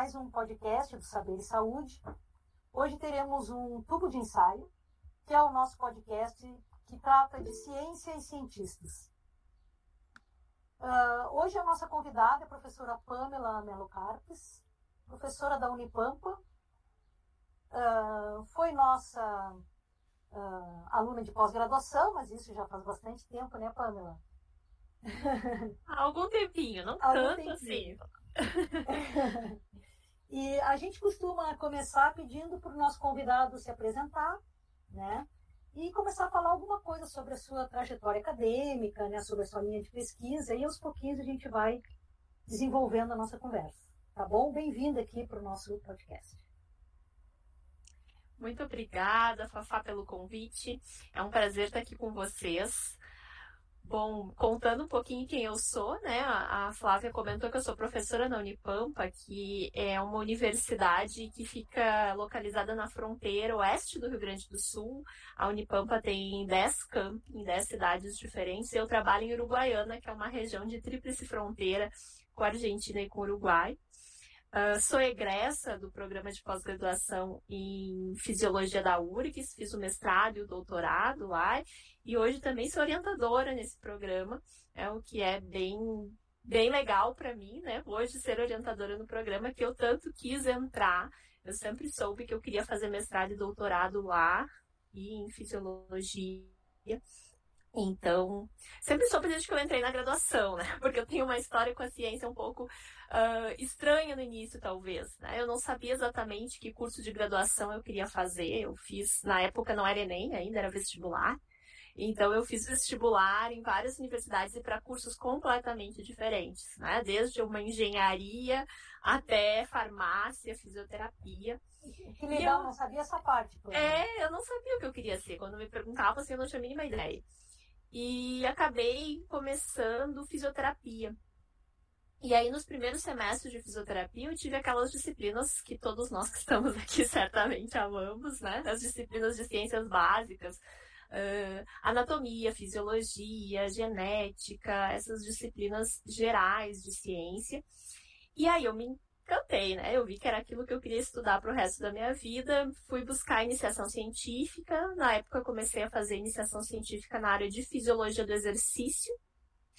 mais um podcast do Saber e Saúde. Hoje teremos um tubo de ensaio, que é o nosso podcast que trata de ciência e cientistas. Uh, hoje a nossa convidada é a professora Pamela Melo Carpes, professora da Unipampa. Uh, foi nossa uh, aluna de pós-graduação, mas isso já faz bastante tempo, né, Pamela? Há algum tempinho, não tanto tempinho. assim. e a gente costuma começar pedindo para o nosso convidado se apresentar, né? E começar a falar alguma coisa sobre a sua trajetória acadêmica, né? Sobre a sua linha de pesquisa, e aos pouquinhos a gente vai desenvolvendo a nossa conversa. Tá bom? Bem-vinda aqui para o nosso podcast. Muito obrigada, Fafá, pelo convite. É um prazer estar aqui com vocês. Bom, contando um pouquinho quem eu sou, né? A Flávia comentou que eu sou professora na Unipampa, que é uma universidade que fica localizada na fronteira oeste do Rio Grande do Sul. A Unipampa tem 10 campos em 10 cidades diferentes. Eu trabalho em Uruguaiana, que é uma região de tríplice fronteira com a Argentina e com o Uruguai. Uh, sou egressa do programa de pós-graduação em Fisiologia da URGS, fiz o mestrado e o doutorado lá, e hoje também sou orientadora nesse programa, é o que é bem, bem legal para mim, né? Hoje ser orientadora no programa que eu tanto quis entrar, eu sempre soube que eu queria fazer mestrado e doutorado lá, e em Fisiologia, então, sempre soube desde que eu entrei na graduação, né? Porque eu tenho uma história com a ciência um pouco uh, estranha no início, talvez. Né? Eu não sabia exatamente que curso de graduação eu queria fazer. Eu fiz, na época não era Enem ainda, era vestibular. Então, eu fiz vestibular em várias universidades e para cursos completamente diferentes, né? Desde uma engenharia até farmácia, fisioterapia. Que legal, eu, não sabia essa parte. É, eu não sabia o que eu queria ser. Quando me perguntavam, assim, eu não tinha a mínima ideia e acabei começando fisioterapia. E aí, nos primeiros semestres de fisioterapia, eu tive aquelas disciplinas que todos nós que estamos aqui certamente amamos, né? As disciplinas de ciências básicas, uh, anatomia, fisiologia, genética, essas disciplinas gerais de ciência. E aí eu me encantei, né? Eu vi que era aquilo que eu queria estudar para o resto da minha vida. Fui buscar iniciação científica. Na época, comecei a fazer iniciação científica na área de fisiologia do exercício,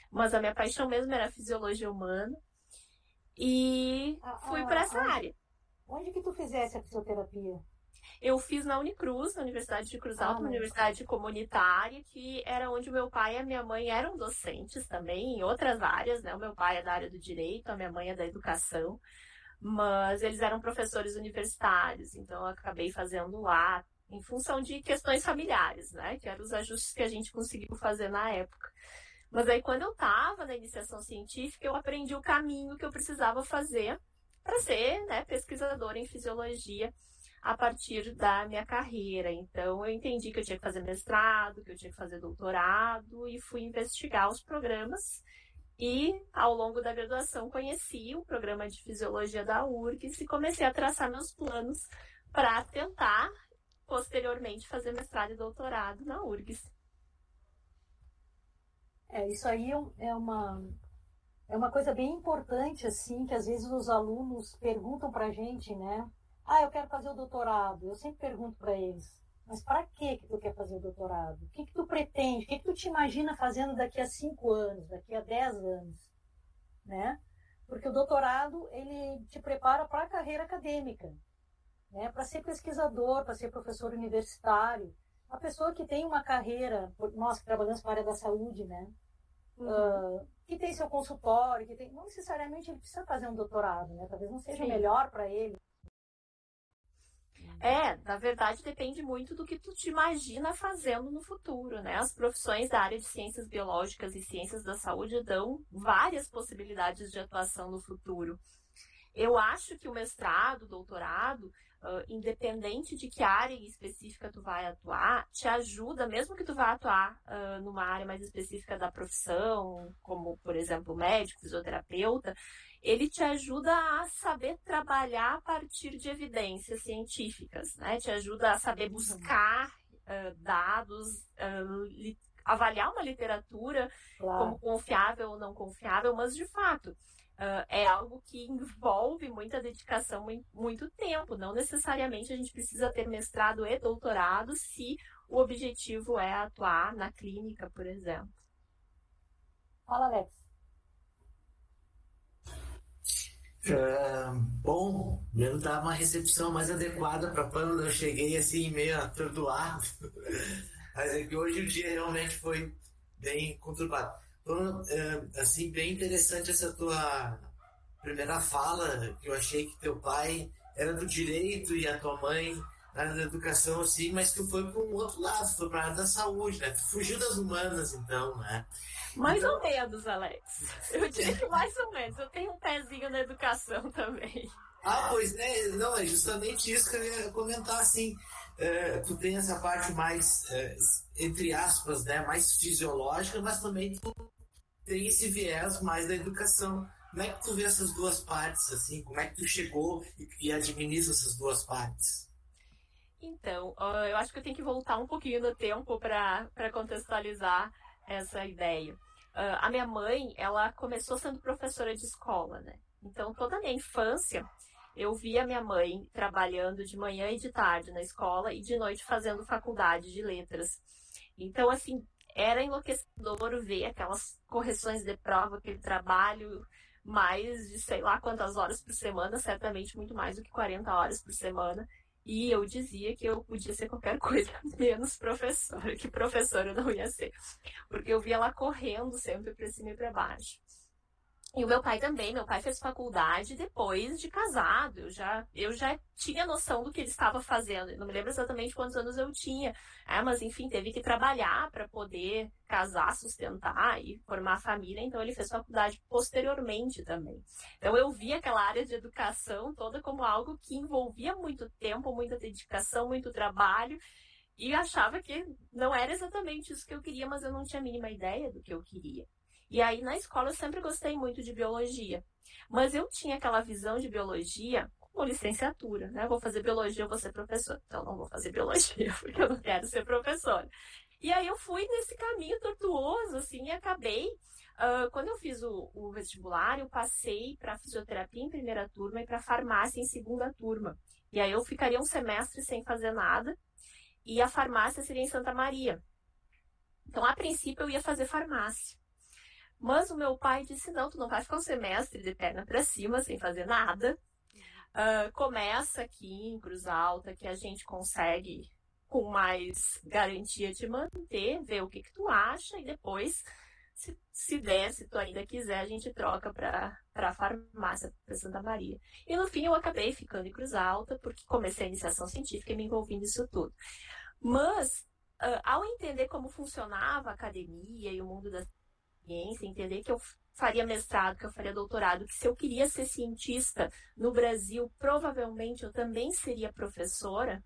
mas a minha paixão mesmo era fisiologia humana. E ah, fui ah, para essa área. Onde que tu fizesse a fisioterapia? Eu fiz na Unicruz, na Universidade de Cruz Alta, ah, uma universidade comunitária, que era onde meu pai e a minha mãe eram docentes também, em outras áreas, né? O meu pai é da área do direito, a minha mãe é da educação mas eles eram professores universitários, então eu acabei fazendo lá em função de questões familiares, né? Que eram os ajustes que a gente conseguiu fazer na época. Mas aí quando eu estava na iniciação científica, eu aprendi o caminho que eu precisava fazer para ser né, pesquisadora em fisiologia a partir da minha carreira. Então, eu entendi que eu tinha que fazer mestrado, que eu tinha que fazer doutorado e fui investigar os programas e, ao longo da graduação, conheci o programa de fisiologia da URGS e comecei a traçar meus planos para tentar, posteriormente, fazer mestrado e doutorado na URGS. É, isso aí é, é uma, é uma coisa bem importante, assim, que às vezes os alunos perguntam para a gente, né? Ah, eu quero fazer o doutorado. Eu sempre pergunto para eles, mas para que que tu quer fazer o doutorado? O que que tu pretende? O que que tu te imagina fazendo daqui a cinco anos, daqui a dez anos, né? Porque o doutorado ele te prepara para a carreira acadêmica, né? Para ser pesquisador, para ser professor universitário, a pessoa que tem uma carreira, nós que trabalhamos para a área da saúde, né? Uhum. Uh, que tem seu consultório, que tem, não necessariamente ele precisa fazer um doutorado, né? Talvez não seja Sim. melhor para ele. É, na verdade depende muito do que tu te imagina fazendo no futuro, né? As profissões da área de ciências biológicas e ciências da saúde dão várias possibilidades de atuação no futuro. Eu acho que o mestrado, o doutorado, uh, independente de que área específica tu vai atuar, te ajuda, mesmo que tu vá atuar uh, numa área mais específica da profissão, como, por exemplo, médico, fisioterapeuta, ele te ajuda a saber trabalhar a partir de evidências científicas, né? Te ajuda a saber uhum. buscar uh, dados, avaliar uma literatura claro. como confiável ou não confiável, mas de fato uh, é algo que envolve muita dedicação, muito tempo. Não necessariamente a gente precisa ter mestrado e doutorado se o objetivo é atuar na clínica, por exemplo. Fala, Alex. Uh, bom, eu dar uma recepção mais adequada para quando eu cheguei assim, meio atordoado. Mas é que hoje o dia realmente foi bem conturbado. Então, uh, assim, bem interessante essa tua primeira fala, que eu achei que teu pai era do direito e a tua mãe da educação, assim, mas tu foi para um outro lado, foi para a área da saúde, né? Tu fugiu das humanas, então, né? Mais então... ou menos, Alex. Eu diria que mais ou menos. Eu tenho um pezinho na educação também. Ah, pois né? Não, é justamente isso que eu ia comentar, assim. É, tu tem essa parte mais, é, entre aspas, né, mais fisiológica, mas também tu tem esse viés mais da educação. Como é que tu vê essas duas partes, assim? Como é que tu chegou e, e administra essas duas partes? Então, eu acho que eu tenho que voltar um pouquinho no tempo para contextualizar essa ideia. Uh, a minha mãe, ela começou sendo professora de escola, né? Então, toda a minha infância, eu via minha mãe trabalhando de manhã e de tarde na escola e de noite fazendo faculdade de letras. Então, assim, era enlouquecedor ver aquelas correções de prova, aquele trabalho mais de sei lá quantas horas por semana, certamente muito mais do que 40 horas por semana. E eu dizia que eu podia ser qualquer coisa, menos professora, que professora eu não ia ser. Porque eu via ela correndo sempre para cima e para baixo. E o meu pai também, meu pai fez faculdade depois de casado. Eu já, eu já tinha noção do que ele estava fazendo. Eu não me lembro exatamente quantos anos eu tinha. É, mas enfim, teve que trabalhar para poder casar, sustentar e formar família. Então ele fez faculdade posteriormente também. Então eu vi aquela área de educação toda como algo que envolvia muito tempo, muita dedicação, muito trabalho. E achava que não era exatamente isso que eu queria, mas eu não tinha a mínima ideia do que eu queria. E aí na escola eu sempre gostei muito de biologia. Mas eu tinha aquela visão de biologia como licenciatura, né? vou fazer biologia, eu vou ser professora. Então não vou fazer biologia, porque eu não quero ser professora. E aí eu fui nesse caminho tortuoso, assim, e acabei. Uh, quando eu fiz o, o vestibular, eu passei para fisioterapia em primeira turma e para farmácia em segunda turma. E aí eu ficaria um semestre sem fazer nada. E a farmácia seria em Santa Maria. Então, a princípio, eu ia fazer farmácia. Mas o meu pai disse: não, tu não vai ficar um semestre de perna para cima sem fazer nada. Uh, começa aqui em Cruz Alta, que a gente consegue com mais garantia de manter, ver o que, que tu acha e depois, se, se der, se tu ainda quiser, a gente troca para a farmácia, para Santa Maria. E no fim eu acabei ficando em Cruz Alta, porque comecei a iniciação científica e me envolvi nisso tudo. Mas, uh, ao entender como funcionava a academia e o mundo da ciência, entender que eu faria mestrado, que eu faria doutorado, que se eu queria ser cientista no Brasil, provavelmente eu também seria professora,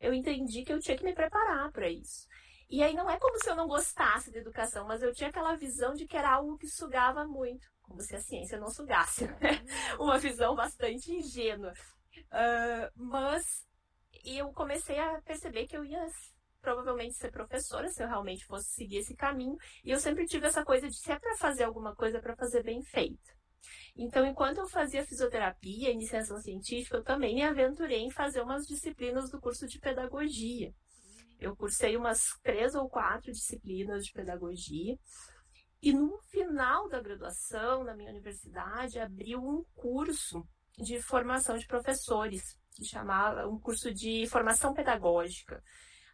eu entendi que eu tinha que me preparar para isso. E aí não é como se eu não gostasse de educação, mas eu tinha aquela visão de que era algo que sugava muito, como se a ciência não sugasse. Né? Uma visão bastante ingênua. Uh, mas eu comecei a perceber que eu ia provavelmente ser professora, se eu realmente fosse seguir esse caminho. E eu sempre tive essa coisa de se é para fazer alguma coisa, para fazer bem feita. Então, enquanto eu fazia fisioterapia, iniciação científica, eu também me aventurei em fazer umas disciplinas do curso de pedagogia. Eu cursei umas três ou quatro disciplinas de pedagogia. E no final da graduação, na minha universidade, abriu um curso de formação de professores, que chamava um curso de formação pedagógica.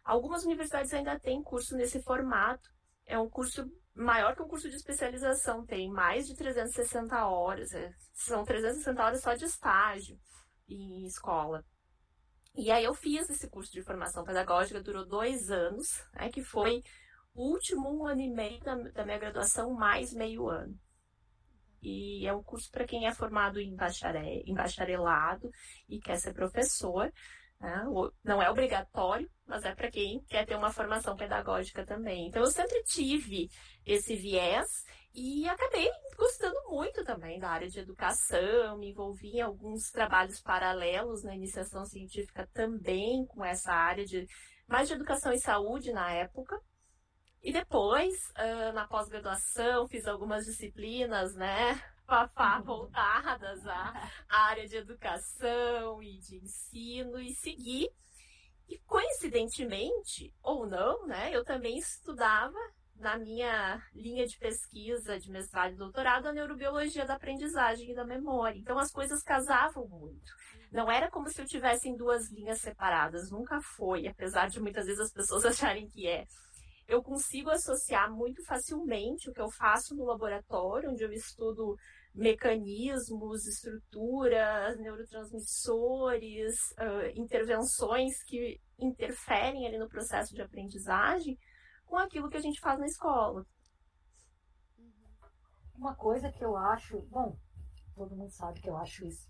Algumas universidades ainda têm curso nesse formato. É um curso maior que um curso de especialização, tem mais de 360 horas. É, são 360 horas só de estágio em escola. E aí eu fiz esse curso de formação pedagógica, durou dois anos, né, que foi o último um ano e meio da, da minha graduação, mais meio ano. E é um curso para quem é formado em, em bacharelado e quer ser professor. Né? Não é obrigatório, mas é para quem quer ter uma formação pedagógica também. Então, eu sempre tive esse viés e acabei gostando muito também da área de educação, me envolvi em alguns trabalhos paralelos na iniciação científica também com essa área de mais de educação e saúde na época. E depois, na pós-graduação, fiz algumas disciplinas, né, Fafá voltadas à área de educação e de ensino e seguir. E coincidentemente, ou não, né, eu também estudava na minha linha de pesquisa de mestrado e doutorado a neurobiologia da aprendizagem e da memória. Então as coisas casavam muito. Não era como se eu tivesse em duas linhas separadas, nunca foi, apesar de muitas vezes as pessoas acharem que é. Eu consigo associar muito facilmente o que eu faço no laboratório, onde eu estudo mecanismos, estruturas, neurotransmissores, uh, intervenções que interferem ali no processo de aprendizagem, com aquilo que a gente faz na escola. Uma coisa que eu acho, bom, todo mundo sabe que eu acho isso,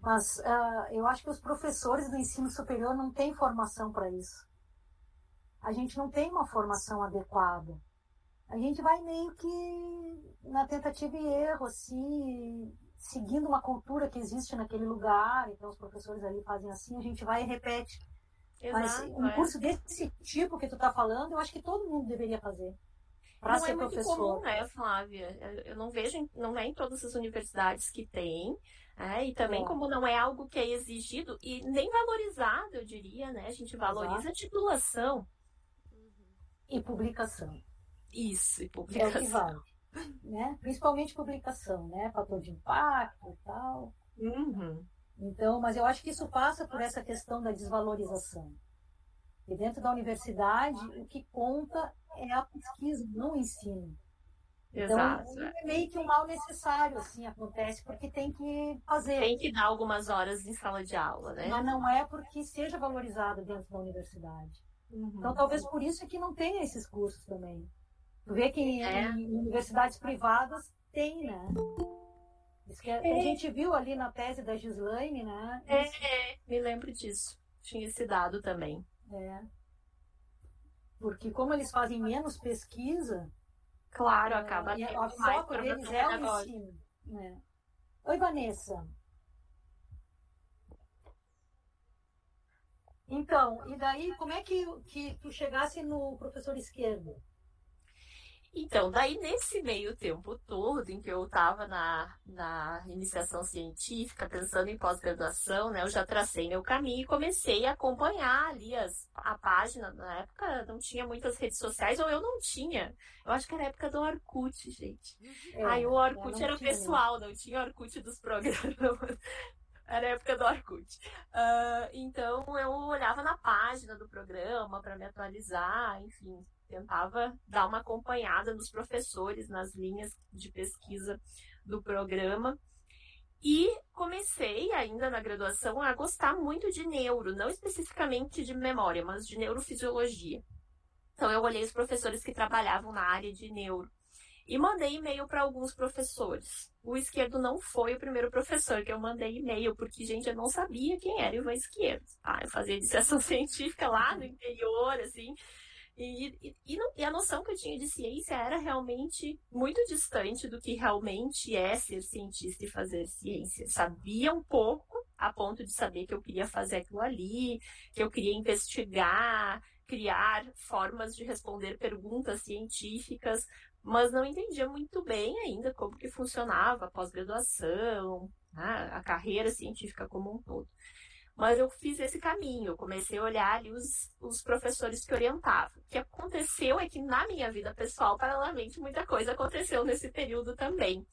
mas uh, eu acho que os professores do ensino superior não têm formação para isso. A gente não tem uma formação adequada. A gente vai meio que na tentativa e erro, assim, seguindo uma cultura que existe naquele lugar. Então, os professores ali fazem assim, a gente vai e repete. Exato, Mas um é. curso desse tipo que tu está falando, eu acho que todo mundo deveria fazer. Para ser é professor. Comum, né, Flávia? Eu não vejo, não é em todas as universidades que tem. É, e também, como não é algo que é exigido e nem valorizado, eu diria, né? A gente valoriza Exato. a titulação. E publicação. Isso, e publicação. É o que vale. Né? Principalmente publicação, né? Fator de impacto e tal. Uhum. Então, mas eu acho que isso passa por essa questão da desvalorização. E dentro da universidade, o que conta é a pesquisa, não o ensino. Então, Exato. é meio que um mal necessário, assim, acontece, porque tem que fazer. Tem que dar algumas horas em sala de aula, né? Mas não é porque seja valorizado dentro da universidade. Uhum. Então, talvez por isso é que não tenha esses cursos também. Tu vê que é. em, universidades privadas tem, né? Isso que a, é. gente viu ali na tese da Gislaine, né? É, é, me lembro disso. Tinha esse dado também. É. Porque como eles fazem menos pesquisa, Claro, acaba e a foco deles é o ensino. Né? Oi, Vanessa. Então, e daí, como é que, que tu chegasse no professor esquerdo? Então, daí nesse meio tempo todo em que eu estava na, na iniciação científica, pensando em pós-graduação, né, eu já tracei meu caminho e comecei a acompanhar ali as, a página. Na época não tinha muitas redes sociais, ou eu não tinha. Eu acho que era a época do Orkut, gente. É, Aí o Orkut era tinha. pessoal, não tinha Orkut dos programas. Era a época do Orkut. Uh, então eu olhava na página do programa para me atualizar, enfim, tentava dar uma acompanhada nos professores, nas linhas de pesquisa do programa. E comecei ainda na graduação a gostar muito de neuro, não especificamente de memória, mas de neurofisiologia. Então eu olhei os professores que trabalhavam na área de neuro e mandei e-mail para alguns professores. O esquerdo não foi o primeiro professor que eu mandei e-mail, porque, gente, eu não sabia quem era o Ivan Esquerdo. Ah, eu fazia iniciação científica lá no interior, assim, e, e, e, não, e, a noção que eu tinha de ciência era realmente muito distante do que realmente é ser cientista e fazer ciência. Sabia um pouco, a ponto de saber que eu queria fazer aquilo ali, que eu queria investigar, criar formas de responder perguntas científicas, mas não entendia muito bem ainda como que funcionava a pós-graduação, né, a carreira científica como um todo. Mas eu fiz esse caminho, eu comecei a olhar ali os, os professores que orientavam. O que aconteceu é que na minha vida pessoal, paralelamente, muita coisa aconteceu nesse período também.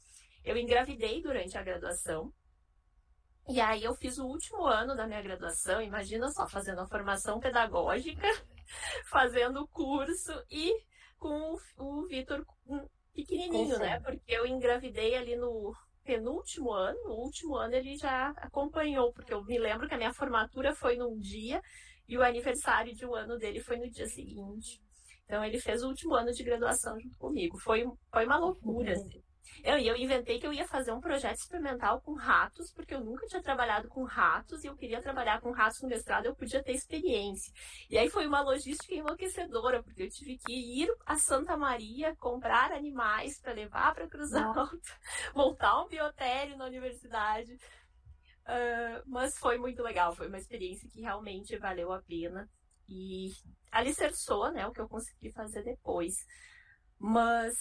Eu engravidei durante a graduação, e aí eu fiz o último ano da minha graduação, imagina só, fazendo a formação pedagógica, fazendo o curso e com o, o Vitor pequenininho, né? Porque eu engravidei ali no penúltimo ano, no último ano ele já acompanhou, porque eu me lembro que a minha formatura foi num dia e o aniversário de um ano dele foi no dia seguinte. Então ele fez o último ano de graduação junto comigo. Foi, foi uma loucura, assim. Eu, eu inventei que eu ia fazer um projeto experimental com ratos, porque eu nunca tinha trabalhado com ratos e eu queria trabalhar com ratos no mestrado, eu podia ter experiência. E aí foi uma logística enlouquecedora, porque eu tive que ir a Santa Maria, comprar animais para levar para Cruz Alta, montar um biotério na universidade. Uh, mas foi muito legal, foi uma experiência que realmente valeu a pena e alicerçou né, o que eu consegui fazer depois. Mas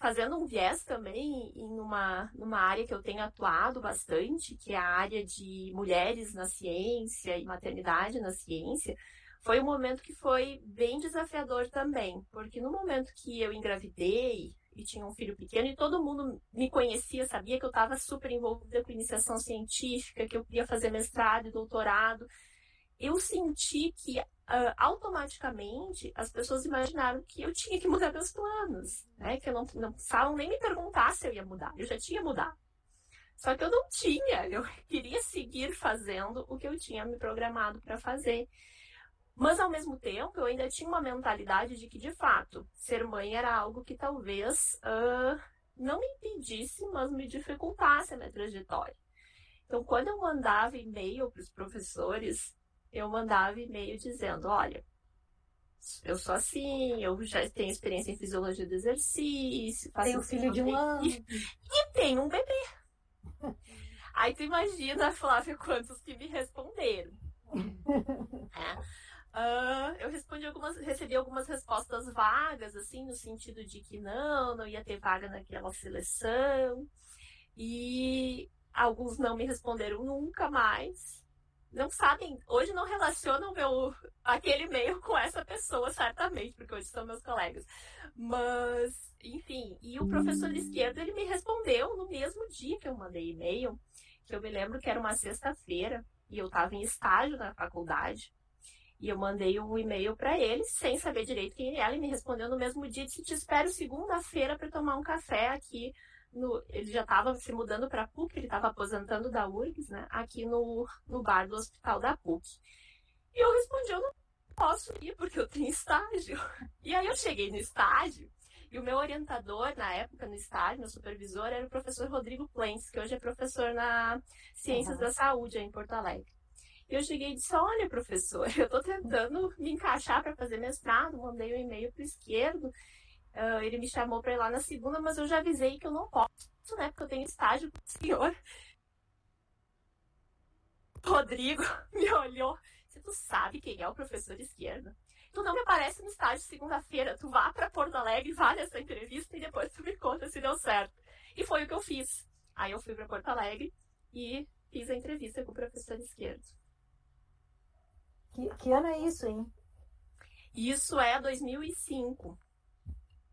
fazendo um viés também em uma, numa área que eu tenho atuado bastante, que é a área de mulheres na ciência e maternidade na ciência, foi um momento que foi bem desafiador também, porque no momento que eu engravidei e tinha um filho pequeno e todo mundo me conhecia, sabia que eu estava super envolvida com iniciação científica, que eu queria fazer mestrado e doutorado, eu senti que uh, automaticamente as pessoas imaginaram que eu tinha que mudar meus planos, né? Que eu não, não precisavam nem me perguntar se eu ia mudar, eu já tinha mudado. Só que eu não tinha, eu queria seguir fazendo o que eu tinha me programado para fazer. Mas ao mesmo tempo, eu ainda tinha uma mentalidade de que, de fato, ser mãe era algo que talvez uh, não me impedisse, mas me dificultasse a minha trajetória. Então, quando eu mandava e-mail para os professores, eu mandava e-mail dizendo: olha, eu sou assim, eu já tenho experiência em fisiologia do exercício, faço tenho filho de um ano. E tenho um bebê. Aí tu imagina, Flávia, quantos que me responderam. é. Uh, eu respondi algumas, recebi algumas respostas vagas, assim, no sentido de que não, não ia ter vaga naquela seleção. E alguns não me responderam nunca mais não sabem, hoje não relacionam meu, aquele e-mail com essa pessoa, certamente, porque hoje são meus colegas. Mas, enfim, e o professor de esquerda, ele me respondeu no mesmo dia que eu mandei e-mail, que eu me lembro que era uma sexta-feira, e eu estava em estágio na faculdade, e eu mandei um e-mail para ele, sem saber direito quem ele era, e me respondeu no mesmo dia, disse, te espero segunda-feira para tomar um café aqui no, ele já estava se mudando para a PUC, ele estava aposentando da URGS, né? Aqui no, no bar do hospital da PUC. E eu respondi, eu não posso ir porque eu tenho estágio. E aí eu cheguei no estágio e o meu orientador na época no estágio, meu supervisor, era o professor Rodrigo Plens, que hoje é professor na Ciências uhum. da Saúde em Porto Alegre. E eu cheguei e disse: Olha, professor, eu estou tentando me encaixar para fazer mestrado, mandei um e-mail para o esquerdo Uh, ele me chamou para ir lá na segunda, mas eu já avisei que eu não posso, né? Porque eu tenho estágio com o senhor. Rodrigo me olhou. Se tu sabe quem é o professor esquerda, tu não me aparece no estágio segunda-feira. Tu vá para Porto Alegre, vá nessa entrevista e depois tu me conta se deu certo. E foi o que eu fiz. Aí eu fui para Porto Alegre e fiz a entrevista com o professor esquerdo. Que, que ano é isso, hein? Isso é 2005.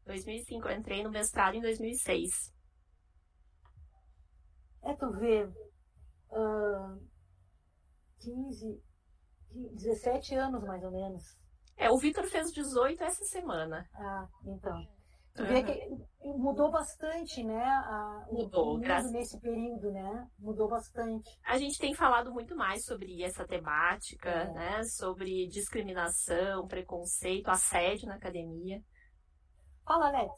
2005. Eu entrei no mestrado em 2006. É, tu vê, uh, 15, 17 anos mais ou menos. É, o Vitor fez 18 essa semana. Ah, então. Tu uhum. vê que mudou bastante, né? A, mudou, graças... nesse período, né? Mudou bastante. A gente tem falado muito mais sobre essa temática, é. né? Sobre discriminação, preconceito, assédio na academia. Fala, Alex.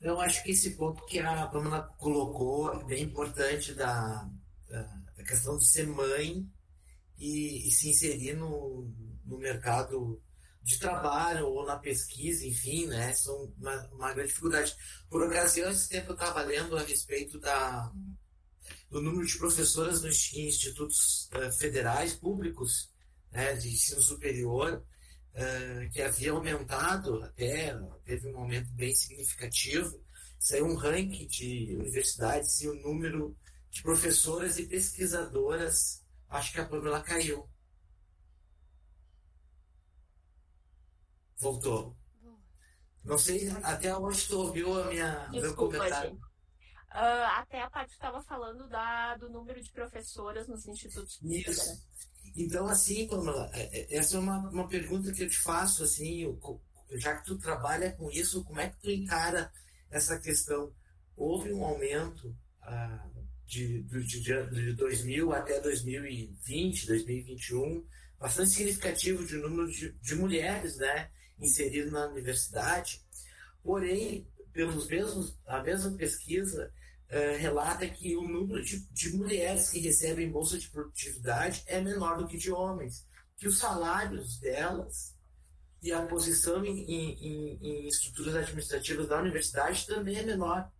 Eu acho que esse ponto que a Pamela colocou é bem importante da, da questão de ser mãe e, e se inserir no, no mercado de trabalho ou na pesquisa, enfim, né? São uma, uma grande dificuldade. Por ocasião, esse tempo eu estava lendo a respeito da, do número de professoras nos institutos uh, federais públicos né, de ensino superior uh, que havia aumentado até, teve um aumento bem significativo. Saiu um ranking de universidades e o número de professoras e pesquisadoras, acho que a Pamela caiu. Voltou. Não sei até onde tu ouviu a minha, Desculpa, meu comentário. Uh, até a parte que estava falando da, do número de professoras nos institutos. Isso. Então, assim, Pamela, é, é, essa é uma, uma pergunta que eu te faço, assim, já que tu trabalha com isso, como é que tu encara essa questão? Houve um aumento ah, de, de, de 2000 até 2020, 2021, bastante significativo de número de, de mulheres, né, inseridas na universidade, porém, pelos mesmos, a mesma pesquisa, uh, relata que o número de, de, mulheres que recebem bolsa de produtividade é menor do que de homens, que os salários delas e a posição em, em, em estruturas administrativas da universidade também é menor.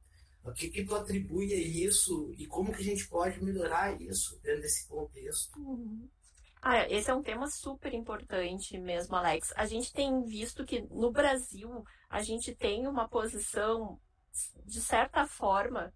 O que, que tu atribui a isso e como que a gente pode melhorar isso dentro desse contexto? Uhum. Ah, esse é um tema super importante mesmo, Alex. A gente tem visto que no Brasil a gente tem uma posição, de certa forma,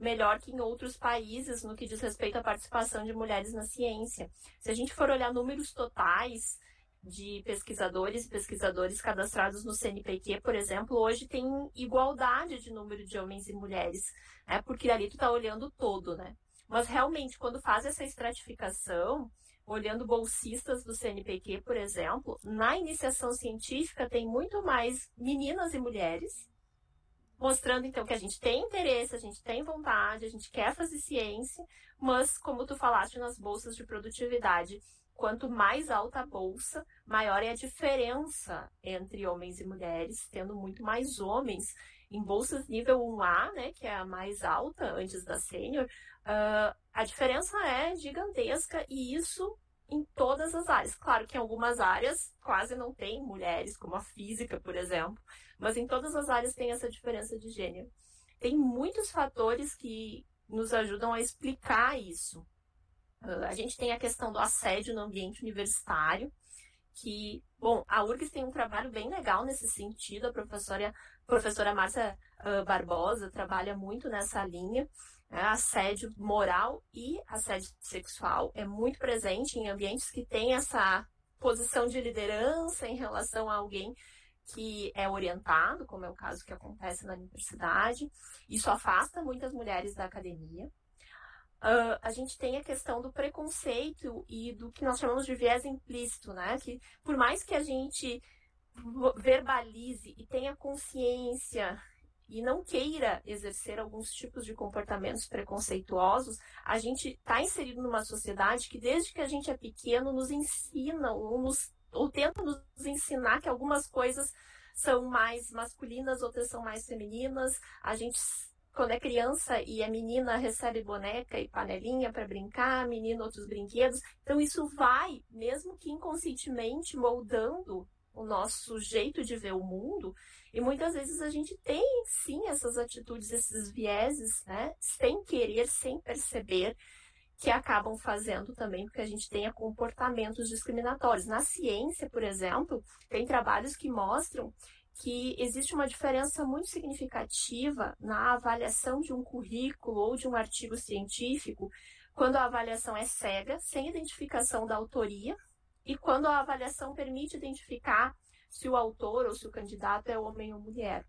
melhor que em outros países no que diz respeito à participação de mulheres na ciência. Se a gente for olhar números totais de pesquisadores e pesquisadores cadastrados no CNPq, por exemplo, hoje tem igualdade de número de homens e mulheres, né? porque ali tu está olhando todo, né? Mas realmente, quando faz essa estratificação, olhando bolsistas do CNPq, por exemplo, na iniciação científica tem muito mais meninas e mulheres, mostrando então que a gente tem interesse, a gente tem vontade, a gente quer fazer ciência, mas como tu falaste nas bolsas de produtividade, quanto mais alta a bolsa, maior é a diferença entre homens e mulheres, tendo muito mais homens em bolsas nível 1A, né, que é a mais alta antes da sênior, uh, a diferença é gigantesca e isso em todas as áreas. Claro que em algumas áreas quase não tem mulheres, como a física, por exemplo, mas em todas as áreas tem essa diferença de gênero. Tem muitos fatores que nos ajudam a explicar isso. Uh, a gente tem a questão do assédio no ambiente universitário, que, bom, a URGS tem um trabalho bem legal nesse sentido, a professora, professora Márcia uh, Barbosa trabalha muito nessa linha, é, assédio moral e assédio sexual é muito presente em ambientes que têm essa posição de liderança em relação a alguém que é orientado, como é o caso que acontece na universidade. Isso afasta muitas mulheres da academia. Uh, a gente tem a questão do preconceito e do que nós chamamos de viés implícito, né? Que por mais que a gente verbalize e tenha consciência e não queira exercer alguns tipos de comportamentos preconceituosos, a gente está inserido numa sociedade que, desde que a gente é pequeno, nos ensina ou, nos, ou tenta nos ensinar que algumas coisas são mais masculinas, outras são mais femininas. A gente, quando é criança e é menina, recebe boneca e panelinha para brincar, menino outros brinquedos. Então, isso vai, mesmo que inconscientemente, moldando o nosso jeito de ver o mundo. E muitas vezes a gente tem sim essas atitudes, esses vieses, né? Sem querer, sem perceber, que acabam fazendo também porque a gente tenha comportamentos discriminatórios. Na ciência, por exemplo, tem trabalhos que mostram que existe uma diferença muito significativa na avaliação de um currículo ou de um artigo científico quando a avaliação é cega, sem identificação da autoria, e quando a avaliação permite identificar se o autor ou se o candidato é homem ou mulher.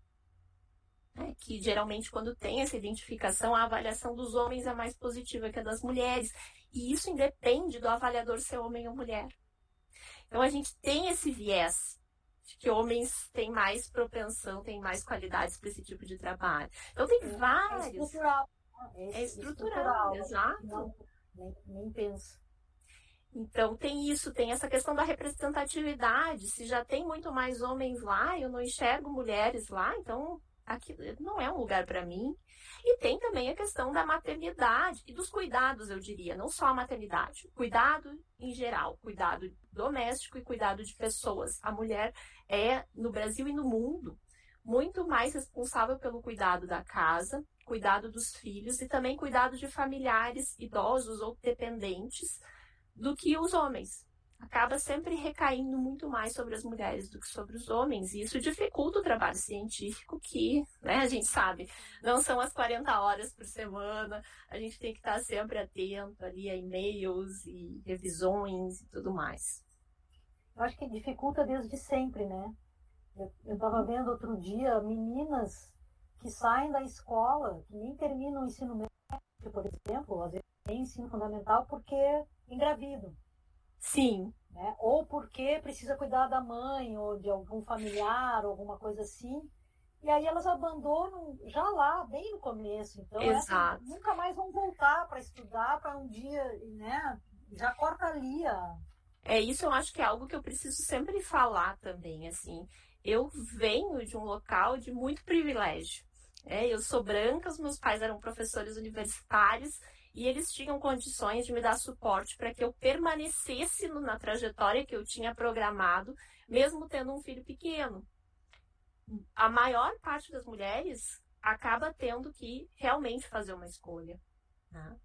É, que geralmente, quando tem essa identificação, a avaliação dos homens é mais positiva que a das mulheres. E isso independe do avaliador ser homem ou mulher. Então, a gente tem esse viés de que homens têm mais propensão, têm mais qualidades para esse tipo de trabalho. Então, tem é, vários. É estrutural. É, é estrutural, exato. Não, nem, nem penso. Então tem isso, tem essa questão da representatividade. Se já tem muito mais homens lá, eu não enxergo mulheres lá, então aqui não é um lugar para mim. E tem também a questão da maternidade e dos cuidados, eu diria, não só a maternidade, cuidado em geral, cuidado doméstico e cuidado de pessoas. A mulher é, no Brasil e no mundo, muito mais responsável pelo cuidado da casa, cuidado dos filhos e também cuidado de familiares idosos ou dependentes do que os homens. Acaba sempre recaindo muito mais sobre as mulheres do que sobre os homens, e isso dificulta o trabalho científico, que né, a gente sabe, não são as 40 horas por semana, a gente tem que estar sempre atento ali a e-mails e revisões e tudo mais. Eu acho que dificulta desde sempre, né? Eu estava vendo outro dia meninas que saem da escola, que nem terminam o ensino médio, por exemplo, às vezes tem ensino fundamental, porque engravidam. Sim. Né? Ou porque precisa cuidar da mãe ou de algum familiar, alguma coisa assim. E aí elas abandonam já lá, bem no começo. Então, Exato. nunca mais vão voltar para estudar, para um dia, né? Já corta ali a. É isso, eu acho que é algo que eu preciso sempre falar também, assim. Eu venho de um local de muito privilégio. É, eu sou branca, os meus pais eram professores universitários e eles tinham condições de me dar suporte para que eu permanecesse na trajetória que eu tinha programado, mesmo tendo um filho pequeno. A maior parte das mulheres acaba tendo que realmente fazer uma escolha. Né?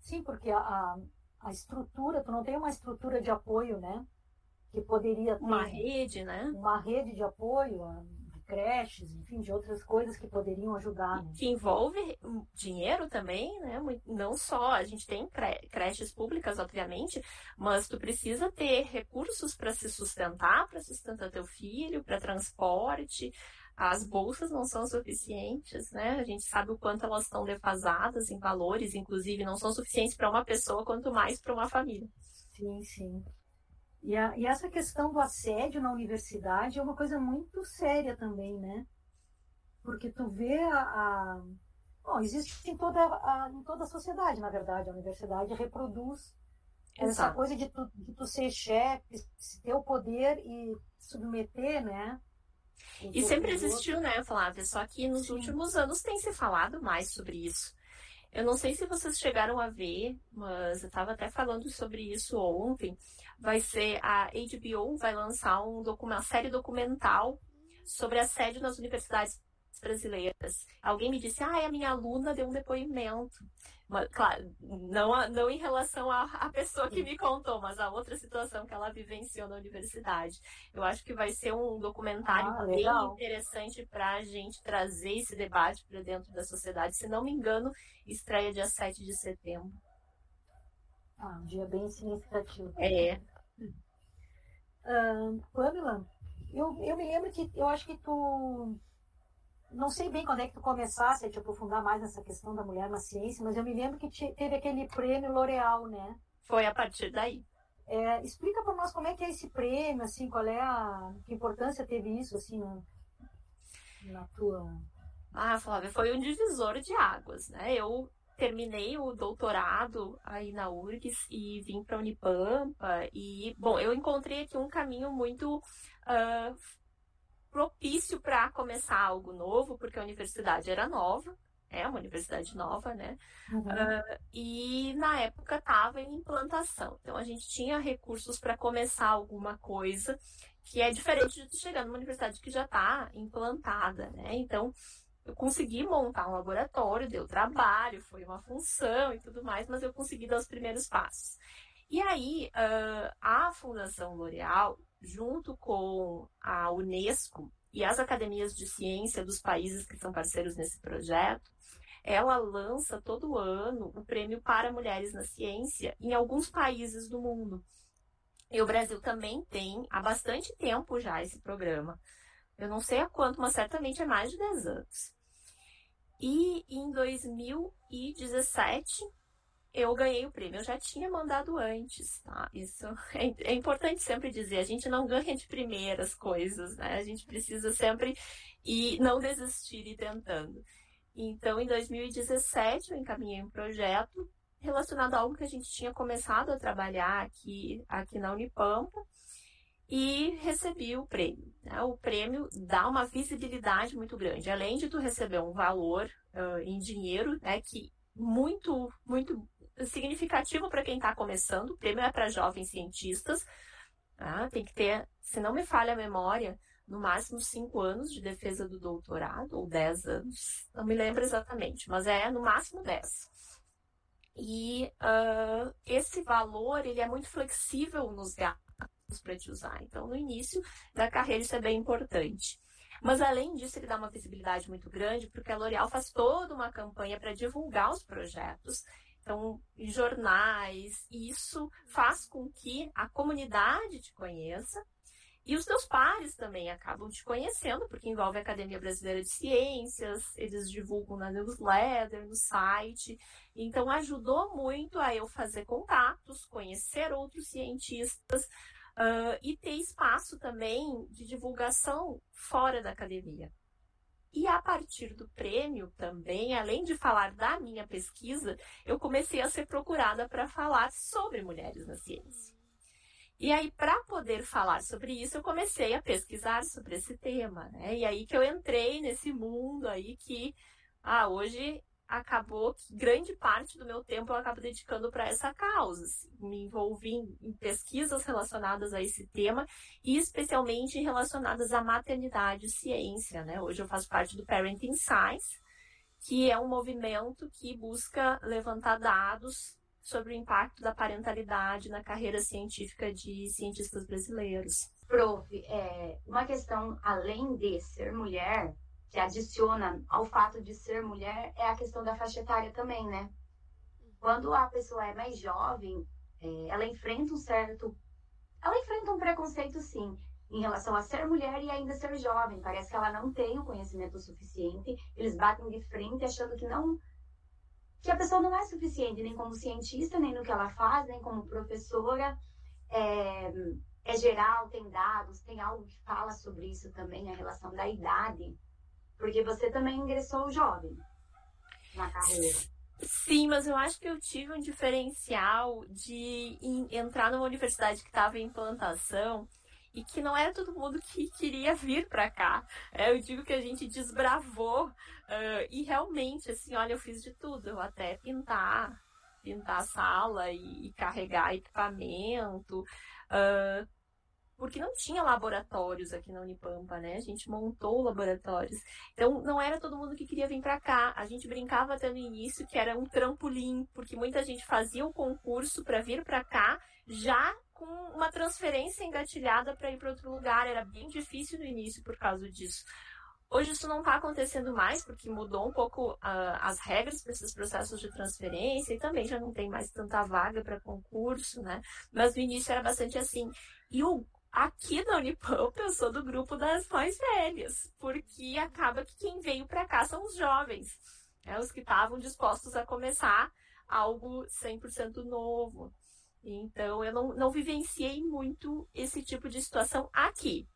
Sim, porque a, a estrutura, tu não tem uma estrutura de apoio, né? Que poderia ter. Uma rede, né? Uma rede de apoio, creches, enfim, de outras coisas que poderiam ajudar. Né? Que envolve dinheiro também, né? Não só a gente tem creches públicas, obviamente, mas tu precisa ter recursos para se sustentar, para sustentar teu filho, para transporte. As bolsas não são suficientes, né? A gente sabe o quanto elas estão defasadas em valores, inclusive não são suficientes para uma pessoa, quanto mais para uma família. Sim, sim. E, a, e essa questão do assédio na universidade é uma coisa muito séria também, né? Porque tu vê a. a bom, existe em toda, a, em toda a sociedade, na verdade. A universidade reproduz Exato. essa coisa de tu, de tu ser chefe, ter o poder e submeter, né? E sempre existiu, né, Flávia? Só que nos Sim. últimos anos tem se falado mais sobre isso. Eu não sei se vocês chegaram a ver, mas eu estava até falando sobre isso ontem. Vai ser a HBO vai lançar um uma série documental sobre assédio nas universidades brasileiras. Alguém me disse, ah, a minha aluna deu um depoimento. Mas, claro, não, não em relação à, pessoa que me contou, mas a outra situação que ela vivenciou na universidade. Eu acho que vai ser um documentário ah, bem interessante para a gente trazer esse debate para dentro da sociedade. Se não me engano, estreia dia 7 de setembro. Ah, um dia bem significativo. É. Uh, Pamela, eu, eu me lembro que eu acho que tu não sei bem quando é que tu começasse a te aprofundar mais nessa questão da mulher na ciência, mas eu me lembro que te, teve aquele prêmio L'Oréal, né? Foi a partir daí. É, explica para nós como é que é esse prêmio, assim, qual é a que importância teve isso, assim, na, na tua. Ah, Flávia, foi um divisor de águas, né? Eu terminei o doutorado aí na URGS e vim para a Unipampa e, bom, eu encontrei aqui um caminho muito uh, propício para começar algo novo, porque a universidade era nova, é uma universidade nova, né? Uhum. Uh, e na época estava em implantação. Então a gente tinha recursos para começar alguma coisa que é diferente de chegar numa universidade que já está implantada, né? Então eu consegui montar um laboratório, deu trabalho, foi uma função e tudo mais, mas eu consegui dar os primeiros passos. E aí, uh, a Fundação L'Oréal junto com a Unesco e as academias de ciência dos países que são parceiros nesse projeto, ela lança todo ano o prêmio para mulheres na ciência em alguns países do mundo. E o Brasil também tem há bastante tempo já esse programa. Eu não sei há quanto, mas certamente é mais de 10 anos. E em 2017, eu ganhei o prêmio. Eu já tinha mandado antes, tá? Isso é, é, importante sempre dizer. A gente não ganha de primeiras coisas, né? A gente precisa sempre e não desistir e tentando. Então, em 2017, eu encaminhei um projeto relacionado a algo que a gente tinha começado a trabalhar aqui, aqui na Unipampa e recebi o prêmio. Né? O prêmio dá uma visibilidade muito grande. Além de tu receber um valor uh, em dinheiro, né, que muito, muito significativo para quem está começando. O prêmio é para jovens cientistas. Tá? Tem que ter, se não me falha a memória, no máximo cinco anos de defesa do doutorado, ou dez anos, não me lembro exatamente, mas é no máximo dez. E uh, esse valor ele é muito flexível nos gastos para te usar. Então, no início da carreira isso é bem importante. Mas além disso, ele dá uma visibilidade muito grande, porque a L'Oréal faz toda uma campanha para divulgar os projetos então, jornais, isso faz com que a comunidade te conheça e os teus pares também acabam te conhecendo, porque envolve a Academia Brasileira de Ciências, eles divulgam na newsletter, no site. Então, ajudou muito a eu fazer contatos, conhecer outros cientistas uh, e ter espaço também de divulgação fora da academia. E a partir do prêmio também, além de falar da minha pesquisa, eu comecei a ser procurada para falar sobre mulheres na ciência. E aí, para poder falar sobre isso, eu comecei a pesquisar sobre esse tema, né? E aí que eu entrei nesse mundo aí que, ah, hoje acabou que grande parte do meu tempo eu acabo dedicando para essa causa. Assim. Me envolvi em, pesquisas relacionadas a esse tema e especialmente relacionadas à maternidade e ciência. Né? Hoje eu faço parte do Parenting Science, que é um movimento que busca levantar dados sobre o impacto da parentalidade na carreira científica de cientistas brasileiros. Prof, é, uma questão além de ser mulher, que adiciona ao fato de ser mulher, é a questão da faixa etária também, né? Quando a pessoa é mais jovem, é, ela enfrenta um certo. Ela enfrenta um preconceito, sim, em relação a ser mulher e ainda ser jovem. Parece que ela não tem o conhecimento suficiente. Eles batem de frente achando que não. que a pessoa não é suficiente, nem como cientista, nem no que ela faz, nem como professora. É, é geral, tem dados, tem algo que fala sobre isso também, a relação da idade. Porque você também ingressou jovem na carreira. Sim, mas eu acho que eu tive um diferencial de entrar numa universidade que estava em implantação e que não era todo mundo que queria vir para cá. É, eu digo que a gente desbravou uh, e realmente, assim, olha, eu fiz de tudo. Eu até pintar, pintar a sala e, e carregar equipamento. Uh, porque não tinha laboratórios aqui na Unipampa, né? A gente montou laboratórios. Então, não era todo mundo que queria vir para cá. A gente brincava até no início que era um trampolim, porque muita gente fazia o um concurso para vir para cá já com uma transferência engatilhada para ir para outro lugar. Era bem difícil no início por causa disso. Hoje isso não está acontecendo mais, porque mudou um pouco uh, as regras para esses processos de transferência e também já não tem mais tanta vaga para concurso, né? Mas no início era bastante assim. E o Aqui na Unipampa eu sou do grupo das mais velhas, porque acaba que quem veio para cá são os jovens, né, os que estavam dispostos a começar algo 100% novo. Então eu não, não vivenciei muito esse tipo de situação aqui.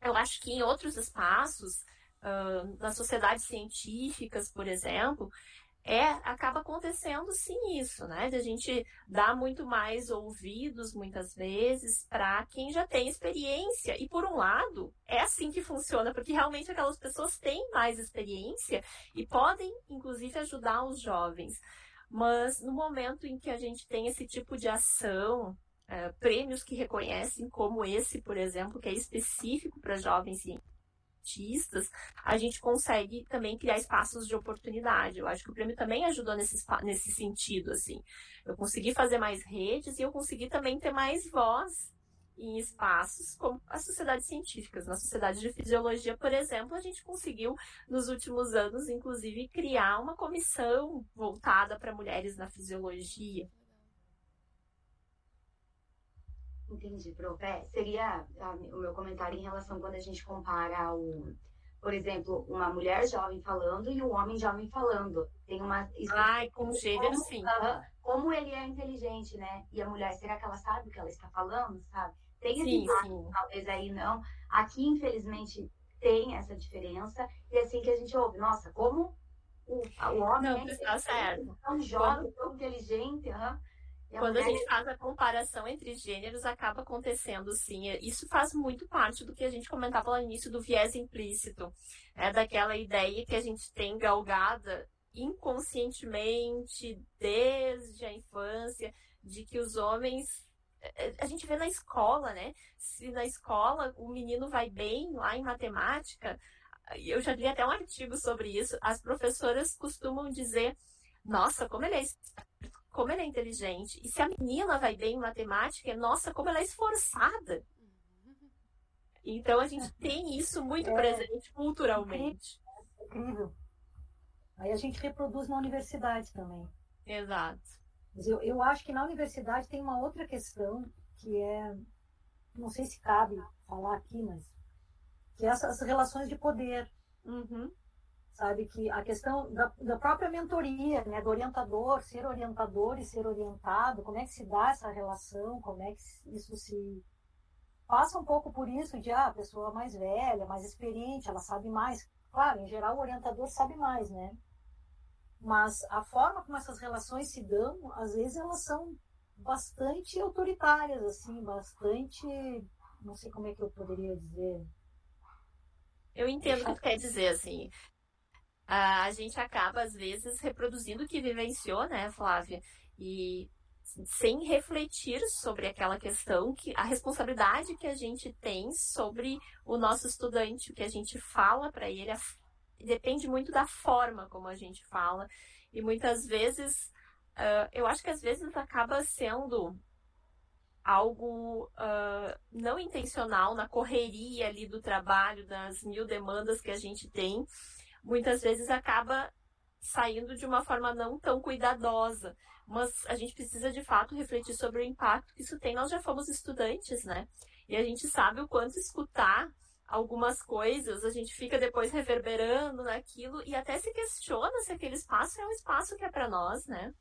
Eu acho que em outros espaços, uh, nas sociedades científicas, por exemplo, é acaba acontecendo sim isso, né? De a gente dar muito mais ouvidos muitas vezes para quem já tem experiência. E por um lado, é assim que funciona, porque realmente aquelas pessoas têm mais experiência e podem inclusive ajudar os jovens. Mas no momento em que a gente tem esse tipo de ação, é, prêmios que reconhecem, como esse, por exemplo, que é específico para jovens cientistas, artistas, a gente consegue também criar espaços de oportunidade. Eu acho que o prêmio também ajudou nesse, nesse sentido, assim. Eu consegui fazer mais redes e eu consegui também ter mais voz em espaços como as sociedades científicas. Na Sociedade de Fisiologia, por exemplo, a gente conseguiu, nos últimos anos, inclusive, criar uma comissão voltada para mulheres na fisiologia. Entendi, prof. É, seria a, o meu comentário em relação quando a gente compara o, por exemplo, uma mulher jovem falando e um homem jovem falando. Tem uma. Ai, com gênero, como, sim. Uh, como ele é inteligente, né? E a mulher, será que ela sabe o que ela está falando, sabe? Tem esse sim, impacto, sim. talvez aí não. Aqui, infelizmente, tem essa diferença. E é assim que a gente ouve, nossa, como o, o homem não, é tá certo. tão jovem, tão inteligente, uhum. Quando a gente faz a comparação entre gêneros, acaba acontecendo sim. Isso faz muito parte do que a gente comentava lá no início do viés implícito. É daquela ideia que a gente tem galgada inconscientemente desde a infância de que os homens é, é, a gente vê na escola, né? Se na escola o menino vai bem lá em matemática, eu já li até um artigo sobre isso, as professoras costumam dizer, nossa, como ele é como ela é inteligente. E se a menina vai bem em matemática, nossa, como ela é esforçada. Então a gente tem isso muito é, presente culturalmente. É incrível. Aí a gente reproduz na universidade também. Exato. Mas eu, eu acho que na universidade tem uma outra questão que é. Não sei se cabe falar aqui, mas. Que é essas relações de poder. Uhum sabe que a questão da, da, própria mentoria, né, do orientador, ser orientador e ser orientado, como é que se dá essa relação, como é que isso se passa um pouco por isso de ah, a pessoa mais velha, mais experiente, ela sabe mais. Claro, em geral o orientador sabe mais, né? Mas a forma como essas relações se dão, às vezes elas são bastante autoritárias, assim, bastante, não sei como é que eu poderia dizer, eu entendo o que tu quer dizer, assim a gente acaba, às vezes, reproduzindo o que vivenciou, né, Flávia? E sem refletir sobre aquela questão, que a responsabilidade que a gente tem sobre o nosso estudante, o que a gente fala para ele, depende muito da forma como a gente fala. E muitas vezes uh, eu acho que às vezes acaba sendo algo uh, não intencional na correria ali do trabalho, das mil demandas que a gente tem, muitas vezes acaba saindo de uma forma não tão cuidadosa. Mas a gente precisa de fato refletir sobre o impacto que isso tem. Nós já fomos estudantes, né? E a gente sabe o quanto escutar algumas coisas, a gente fica depois reverberando naquilo e até se questiona se aquele espaço é um espaço que é para nós, né?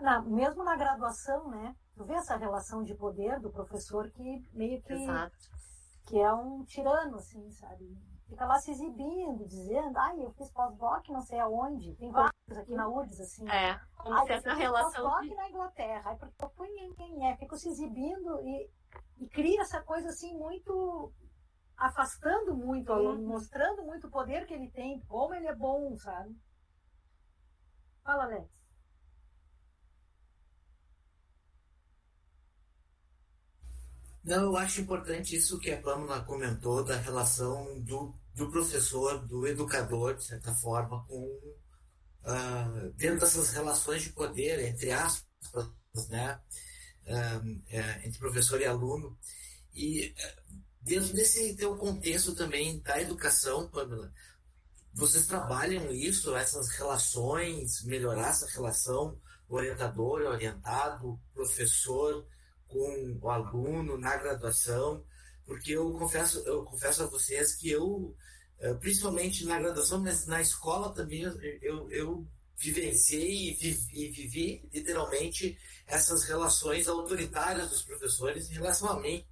Na, mesmo na graduação, né? Tu vê essa relação de poder do professor que meio que Exato. que é um tirano, assim, sabe? Fica lá se exibindo, dizendo, ai, eu fiz pós-doc não sei aonde. Tem vários aqui na URGS, assim. É, como ai, se essa relação... pós-doc de... na Inglaterra. Aí porque eu fui em quem é. Fico se exibindo e, e cria essa coisa, assim, muito afastando muito o aluno, mostrando muito o poder que ele tem, como ele é bom, sabe? Fala, Alex. Não, eu acho importante isso que a Pamela comentou da relação do, do professor, do educador, de certa forma, com uh, dentro dessas relações de poder, entre aspas, né, uh, é, entre professor e aluno. E uh, dentro desse teu contexto também da educação, Pamela, vocês trabalham isso, essas relações, melhorar essa relação orientador, orientado, professor com o aluno na graduação, porque eu confesso, eu confesso a vocês que eu, eh, principalmente na graduação, mas na escola também, eu, eu vivenciei e vivi, e vivi literalmente essas relações autoritárias dos professores em relação a mim.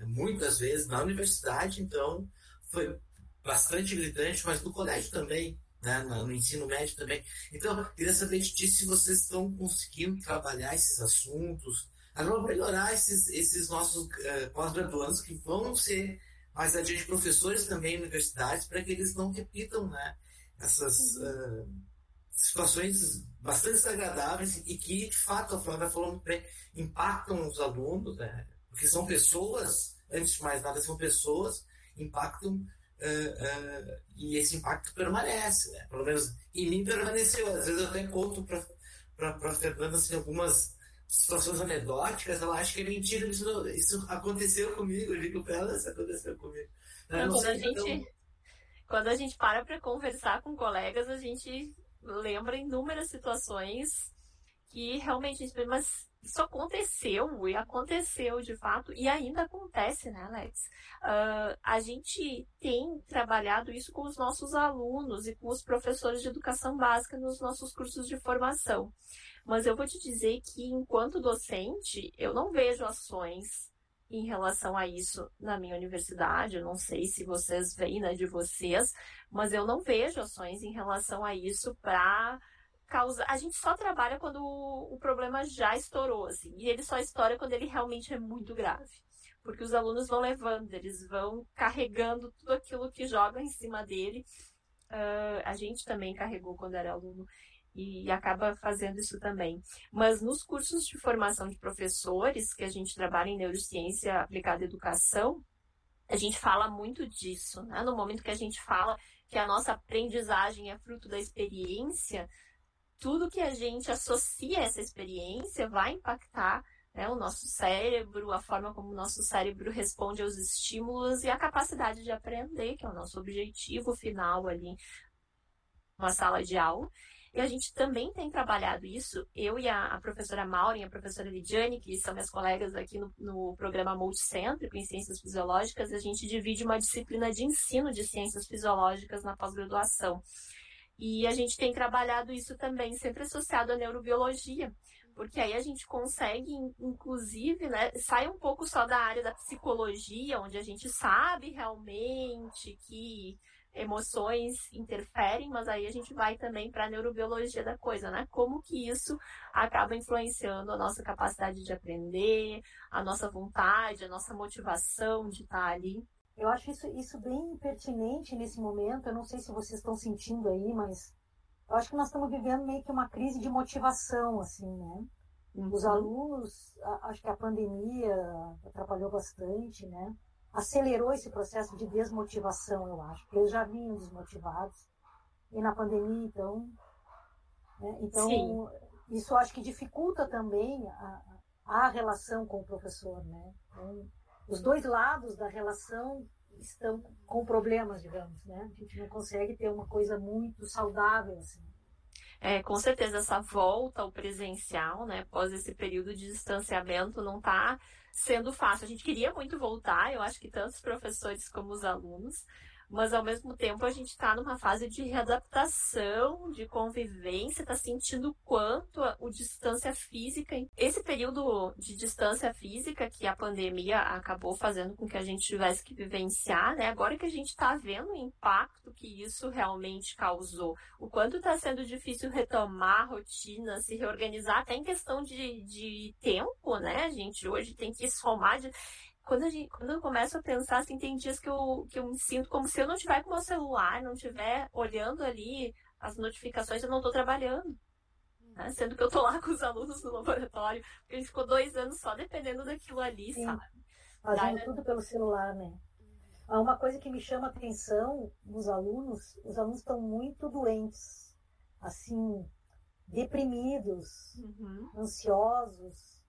Muitas vezes na universidade, então, foi bastante gritante, mas no colégio também, né? no ensino médio também. Então, queria saber de ti se vocês estão conseguindo trabalhar esses assuntos, para melhorar esses, esses nossos uh, pós-graduandos que vão ser mais adiante professores também em universidades, para que eles não repitam né, essas uh, situações bastante desagradáveis e que, de fato, a Flávia falou muito bem, impactam os alunos, né, porque são pessoas, antes de mais nada, são pessoas, impactam uh, e esse impacto permanece, né, pelo menos em mim permaneceu. Às vezes eu até conto para a Fernanda assim, algumas situações anedóticas, ela acha que é mentira, isso, isso aconteceu comigo, eu digo pra ela, isso aconteceu comigo. Não, quando, a gente, então... quando a gente para para conversar com colegas, a gente lembra inúmeras situações que realmente, mas isso aconteceu, e aconteceu de fato, e ainda acontece, né, Alex? Uh, a gente tem trabalhado isso com os nossos alunos e com os professores de educação básica nos nossos cursos de formação. Mas eu vou te dizer que, enquanto docente, eu não vejo ações em relação a isso na minha universidade. Eu não sei se vocês veem né, de vocês, mas eu não vejo ações em relação a isso para causar. A gente só trabalha quando o, problema já estourou, assim, e ele só estoura quando ele realmente é muito grave. Porque os alunos vão levando, eles vão carregando tudo aquilo que joga em cima dele. Uh, a gente também carregou quando era aluno e acaba fazendo isso também. Mas nos cursos de formação de professores, que a gente trabalha em neurociência aplicada à educação, a gente fala muito disso, né? No momento que a gente fala que a nossa aprendizagem é fruto da experiência, tudo que a gente associa a essa experiência vai impactar né, o nosso cérebro, a forma como o nosso cérebro responde aos estímulos e a capacidade de aprender, que é o nosso objetivo final ali numa sala de aula. E a gente também tem trabalhado isso, eu e a, a professora Maureen, a professora Lidiane, que são minhas colegas aqui no, no programa Multicêntrico em Ciências Fisiológicas, a gente divide uma disciplina de ensino de Ciências Fisiológicas na pós-graduação. E a gente tem trabalhado isso também, sempre associado à neurobiologia, porque aí a gente consegue, inclusive, né, sai um pouco só da área da psicologia, onde a gente sabe realmente que emoções interferem, mas aí a gente vai também para a neurobiologia da coisa, né? Como que isso acaba influenciando a nossa capacidade de aprender, a nossa vontade, a nossa motivação de estar ali. Eu acho isso, isso bem pertinente nesse momento. Eu não sei se vocês estão sentindo aí, mas eu acho que nós estamos vivendo meio que uma crise de motivação, assim, né? Uhum. Os alunos, acho que a pandemia atrapalhou bastante, né? acelerou esse processo de desmotivação, eu acho. Eles já vinham desmotivados. E na pandemia, então. Né? Então, isso acho que dificulta também a, a relação com o professor, né? Então, os dois lados da relação estão com problemas, digamos, né? A gente não consegue ter uma coisa muito saudável assim. É, com certeza essa volta ao presencial, né, após esse período de distanciamento, não está sendo fácil. A gente queria muito voltar, eu acho que tanto os professores como os alunos, mas ao mesmo tempo a gente está numa fase de readaptação, de convivência, está sentindo quanto o distância física, esse período de distância física que a pandemia acabou fazendo com que a gente tivesse que vivenciar, né? Agora que a gente está vendo o impacto que isso realmente causou, o quanto está sendo difícil retomar a rotina, se reorganizar, até em questão de, de tempo, né? A gente hoje tem que somar de quando, a gente, quando eu começo a pensar, assim, tem dias que eu, que eu me sinto como se eu não estiver com o meu celular, não estiver olhando ali as notificações, eu não estou trabalhando. Né? Sendo que eu estou lá com os alunos no laboratório, porque a gente ficou dois anos só dependendo daquilo ali, Sim. sabe? Fazendo Daí, tudo pelo celular, né? Há uma coisa que me chama a atenção nos alunos, os alunos estão muito doentes, assim, deprimidos, uhum. ansiosos,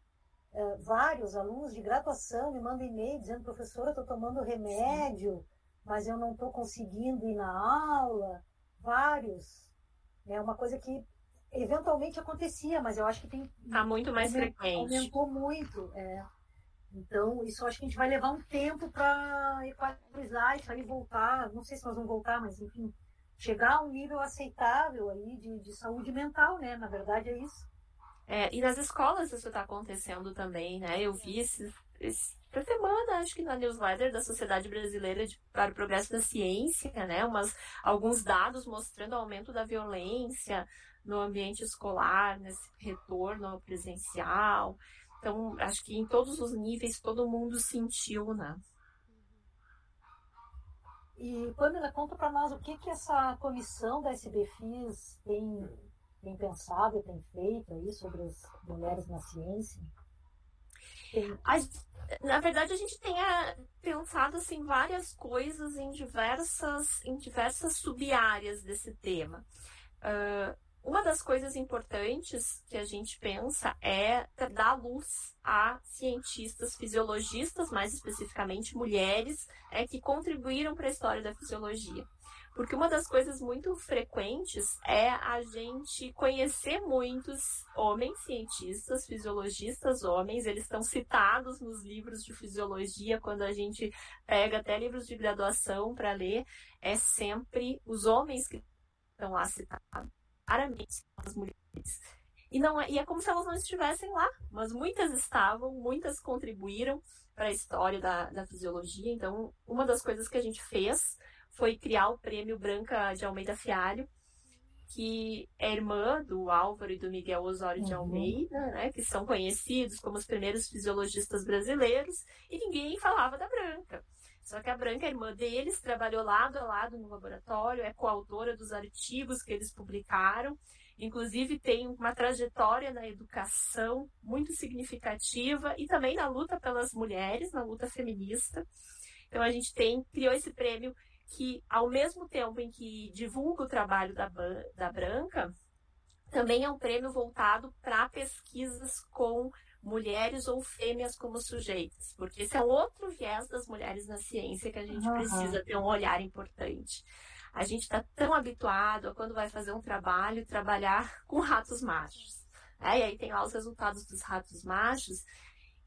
é, vários alunos de graduação me mandam e-mail dizendo, professora, estou tomando remédio, mas eu não estou conseguindo ir na aula. Vários. É uma coisa que eventualmente acontecia, mas eu acho que tem. Está muito mais aumentou, frequente. Aumentou muito. É. Então, isso acho que a gente vai levar um tempo para equalizar isso aí voltar. Não sei se nós vamos voltar, mas enfim, chegar a um nível aceitável aí de, de saúde mental, né? Na verdade é isso. É, e nas escolas isso está acontecendo também, né? Eu vi esse, essa semana, acho que na newsletter da Sociedade Brasileira de, para o Progresso da Ciência, né? Umas, alguns dados mostrando o aumento da violência no ambiente escolar, nesse retorno ao presencial. Então, acho que em todos os níveis todo mundo sentiu, né? E, Pamela, conta para nós o que, que essa comissão da SBFIS tem tem pensado, tem feito aí sobre as mulheres na ciência? Na verdade, a gente tem ah, pensado assim, várias coisas em diversas, em diversas sub-áreas desse tema. Uh, uma das coisas importantes que a gente pensa é dar luz a cientistas fisiologistas, mais especificamente mulheres, é, que contribuíram para a história da fisiologia. Porque uma das coisas muito frequentes é a gente conhecer muitos homens cientistas, fisiologistas homens, eles estão citados nos livros de fisiologia, quando a gente pega até livros de graduação para ler, é sempre os homens que estão lá citados, raramente as mulheres. E, não é, e é como se elas não estivessem lá, mas muitas estavam, muitas contribuíram para a história da, da fisiologia. Então, uma das coisas que a gente fez foi criar o prêmio Branca de Almeida Fialho, que é irmã do Álvaro e do Miguel Osório de uhum. Almeida, né, que são conhecidos como os primeiros fisiologistas brasileiros, e ninguém falava da Branca. Só que a Branca, a irmã deles, trabalhou lado a lado no laboratório, é coautora dos artigos que eles publicaram, inclusive tem uma trajetória na educação muito significativa e também na luta pelas mulheres, na luta feminista. Então a gente tem criou esse prêmio que, ao mesmo tempo em que divulga o trabalho da, da Branca, também é um prêmio voltado para pesquisas com mulheres ou fêmeas como sujeitos, porque esse é outro viés das mulheres na ciência que a gente uhum. precisa ter um olhar importante. A gente está tão habituado a quando vai fazer um trabalho trabalhar com ratos machos. Né? E aí tem lá os resultados dos ratos machos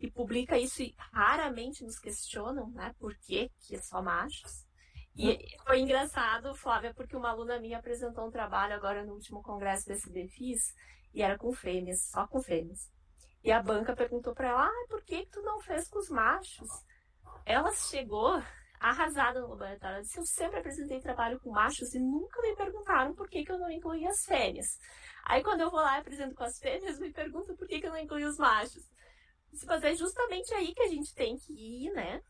e publica isso e raramente nos questionam, né? Por que, que é só machos? E foi engraçado, Flávia, porque uma aluna minha apresentou um trabalho agora no último congresso do SBFIS e era com fêmeas, só com fêmeas. E a banca perguntou para ela: ah, por que, tu não fez com os machos? Ela chegou arrasada no laboratório. Ela disse: eu sempre apresentei trabalho com machos e nunca me perguntaram por que, que eu não incluí as fêmeas. Aí quando eu vou lá e apresento com as fêmeas, me perguntam por que, que eu não incluí os machos. Mas é justamente aí que a gente tem que ir, né?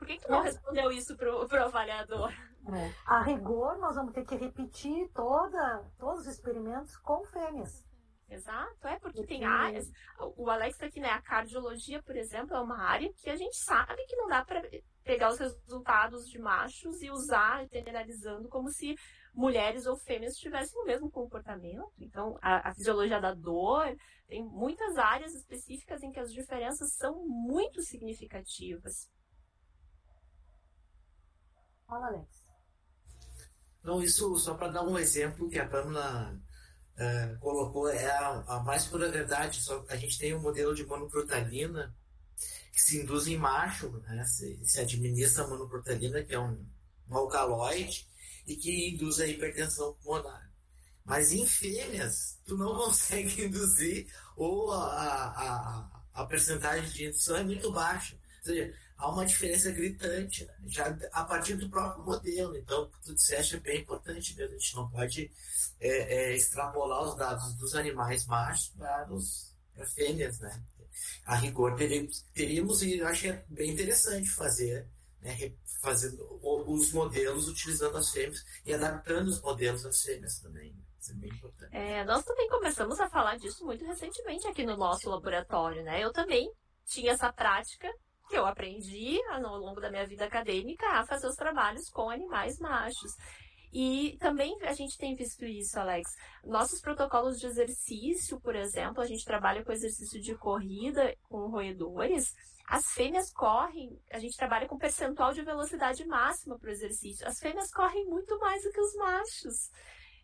Por que, que tu não respondeu isso pro, pro avaliador? É. A rigor, nós vamos ter que repetir toda, todos os experimentos com fêmeas. Exato, é porque tem áreas. O Alex está aqui, né? A cardiologia, por exemplo, é uma área que a gente sabe que não dá para pegar os resultados de machos e usar, generalizando, como se mulheres ou fêmeas tivessem o mesmo comportamento. Então, a, a, fisiologia da dor tem muitas áreas específicas em que as diferenças são muito significativas. Fala, Alex. Não, isso só para dar um exemplo que a Pamela uh, colocou é a, a, mais pura verdade. Só, a gente tem um modelo de monoprotalina que se induz em macho, né? se, se administra monoprotalina, que é um, um alcaloide, e que induz a hipertensão pulmonar. Mas em fêmeas, tu não consegue induzir, ou a, a, a, a percentagem de indução é muito baixa. Ou seja, há uma diferença gritante, né? já a partir do próprio modelo. Então, o que tu disseste é bem importante mesmo. A gente não pode é, é, extrapolar os dados dos animais machos para os fêmeas, né? A rigor teríamos, teríamos, e eu acho que é bem interessante fazer, né, fazendo os modelos utilizando as fêmeas e adaptando os modelos às fêmeas também. Né? Isso é bem importante. É, nós também começamos a falar disso muito recentemente aqui no nosso laboratório, né? Eu também tinha essa prática que eu aprendi ao longo da minha vida acadêmica a fazer os trabalhos com animais machos. E também a gente tem visto isso, Alex. Nossos protocolos de exercício, por exemplo, a gente trabalha com exercício de corrida com roedores. As fêmeas correm, a gente trabalha com percentual de velocidade máxima para o exercício. As fêmeas correm muito mais do que os machos.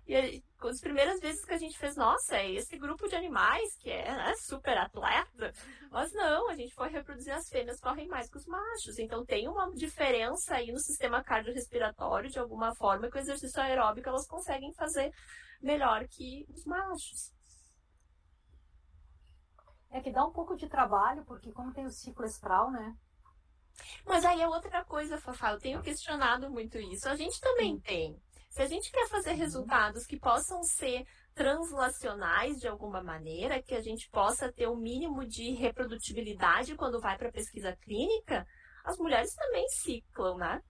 E as primeiras vezes que a gente fez, nossa, é esse grupo de animais que é né, super atleta. Mas não, a gente foi reproduzir as fêmeas correm mais que os machos. Então tem uma diferença aí no sistema cardiorrespiratório, de alguma forma, que o exercício aeróbico elas conseguem fazer melhor que os machos. É que dá um pouco de trabalho, porque como tem o ciclo estral, né? Mas aí é outra coisa, Fafá, eu tenho questionado muito isso. A gente também tem. Se a gente quer fazer resultados que possam ser translacionais de alguma maneira, que a gente possa ter o um mínimo de reprodutibilidade quando vai para a pesquisa clínica, as mulheres também ciclam, né?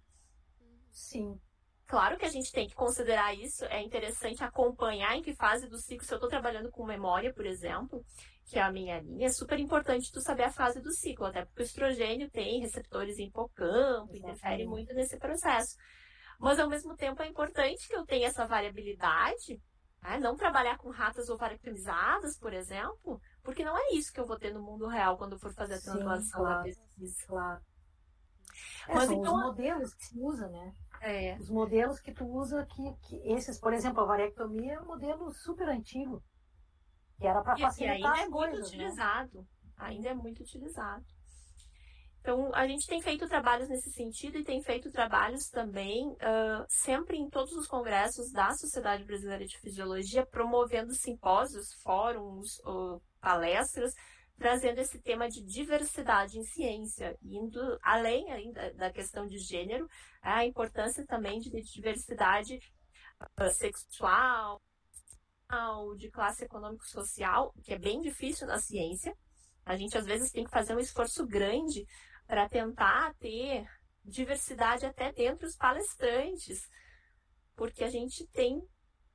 Sim. Claro que a gente tem que considerar isso, é interessante acompanhar em que fase do ciclo. Se eu estou trabalhando com memória, por exemplo, que é a minha linha, é super importante tu saber a fase do ciclo, até porque o estrogênio tem receptores em hipocampo, interfere muito nesse processo. Mas ao mesmo tempo é importante que eu tenha essa variabilidade, né? não trabalhar com ratas ovarictonizadas, por exemplo, porque não é isso que eu vou ter no mundo real quando eu for fazer a translação claro, da pesquisa. Claro. É, Mas então, os modelos que se usa, né? É. Os modelos que tu usa, que, que esses, por exemplo, a variectomia é um modelo super antigo, que era para facilitar e ainda é muito né? utilizado. Né? Ainda é muito utilizado. Então, a gente tem feito trabalhos nesse sentido e tem feito trabalhos também, uh, sempre em todos os congressos da Sociedade Brasileira de Fisiologia, promovendo simpósios, fóruns, uh, palestras, trazendo esse tema de diversidade em ciência, indo além ainda da questão de gênero, a importância também de diversidade uh, sexual, de classe econômico-social, que é bem difícil na ciência. A gente às vezes tem que fazer um esforço grande para tentar ter diversidade até dentre os palestrantes, porque a gente tem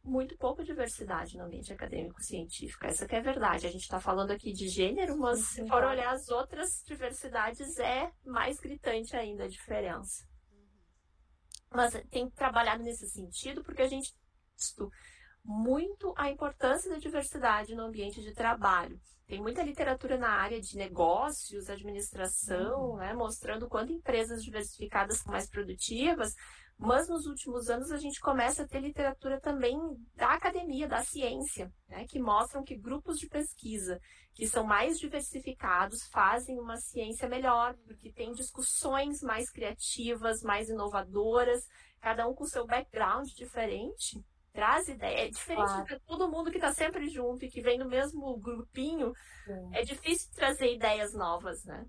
muito pouca diversidade no ambiente acadêmico científico. Essa que é a verdade. A gente está falando aqui de gênero, mas se for olhar as outras diversidades, é mais gritante ainda a diferença. Mas tem trabalhado nesse sentido, porque a gente muito a importância da diversidade no ambiente de trabalho. Tem muita literatura na área de negócios, administração, uhum. né, mostrando quanto empresas diversificadas são mais produtivas, mas nos últimos anos a gente começa a ter literatura também da academia, da ciência, né, que mostram que grupos de pesquisa que são mais diversificados fazem uma ciência melhor, porque tem discussões mais criativas, mais inovadoras, cada um com seu background diferente traz ideia. É diferente claro. de todo mundo que está sempre junto e que vem no mesmo grupinho. Sim. É difícil trazer ideias novas, né?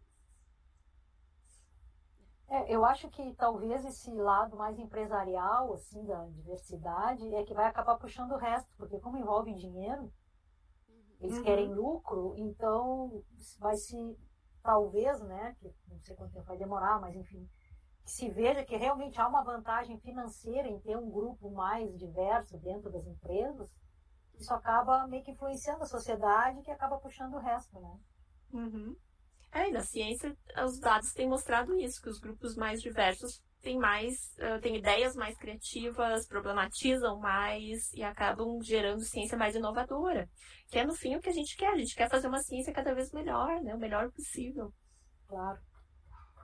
É, eu acho que talvez esse lado mais empresarial, assim, da diversidade, é que vai acabar puxando o resto, porque como envolve dinheiro, eles uhum. querem lucro, então vai se, talvez, né, que não sei quanto tempo vai demorar, mas enfim, se veja que realmente há uma vantagem financeira em ter um grupo mais diverso dentro das empresas, isso acaba meio que influenciando a sociedade que acaba puxando o resto, né? Uhum. É, e na ciência, os dados têm mostrado isso, que os grupos mais diversos têm mais, uh, têm ideias mais criativas, problematizam mais e acabam gerando ciência mais inovadora. Que é, no fim, o que a gente quer. A gente quer fazer uma ciência cada vez melhor, né? O melhor possível. Claro.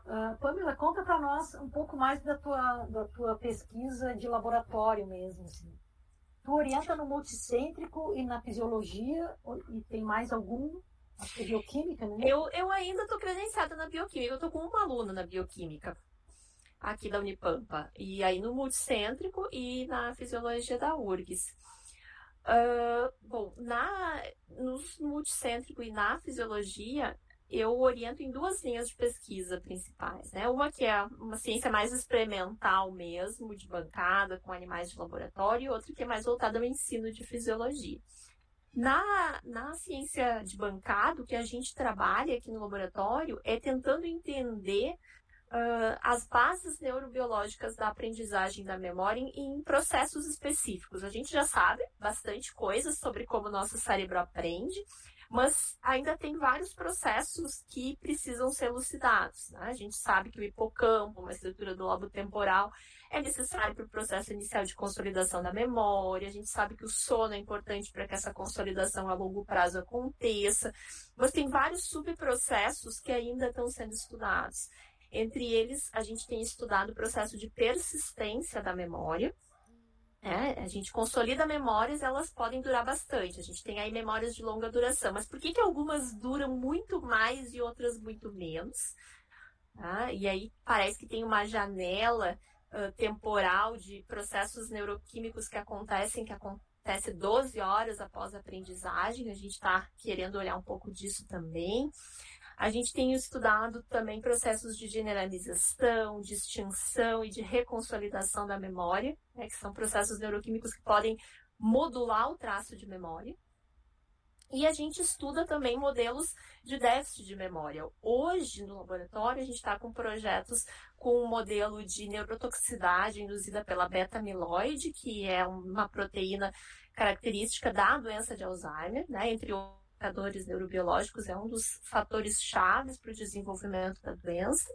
Uh, Pamela, conta para nós um pouco mais da tua, da tua pesquisa de laboratório mesmo. Assim. Tu orienta no multicêntrico e na fisiologia, e tem mais algum? Acho que é bioquímica, né? Eu, eu ainda estou credenciada na bioquímica, eu estou com uma aluna na bioquímica aqui da Unipampa. E aí no multicêntrico e na fisiologia da URGS. Uh, bom, na, no multicêntrico e na fisiologia, eu oriento em duas linhas de pesquisa principais. Né? Uma que é uma ciência mais experimental mesmo, de bancada, com animais de laboratório, e outra que é mais voltada ao ensino de fisiologia. Na, na ciência de bancada, o que a gente trabalha aqui no laboratório é tentando entender uh, as bases neurobiológicas da aprendizagem da memória em, em, processos específicos. A gente já sabe bastante coisas sobre como nosso cérebro aprende, mas ainda tem vários processos que precisam ser elucidados. Né? A gente sabe que o hipocampo, uma estrutura do lobo temporal, é necessário para o processo inicial de consolidação da memória. A gente sabe que o sono é importante para que essa consolidação a longo prazo aconteça. Mas tem vários subprocessos que ainda estão sendo estudados. Entre eles, a gente tem estudado o processo de persistência da memória, é, a gente consolida memórias, elas podem durar bastante. A gente tem aí memórias de longa duração. Mas por que, que algumas duram muito mais e outras muito menos? Ah, e aí parece que tem uma janela uh, temporal de processos neuroquímicos que acontecem, que acontece 12 horas após a aprendizagem. A gente está querendo olhar um pouco disso também. A gente tem estudado também processos de generalização, de extinção e de reconsolidação da memória, né, que são processos neuroquímicos que podem modular o traço de memória. E a gente estuda também modelos de déficit de memória. Hoje, no laboratório, a gente está com projetos com um modelo de neurotoxicidade induzida pela beta-amiloide, que é uma proteína característica da doença de Alzheimer, né, entre outros marcadores neurobiológicos é um dos fatores chaves para o desenvolvimento da doença.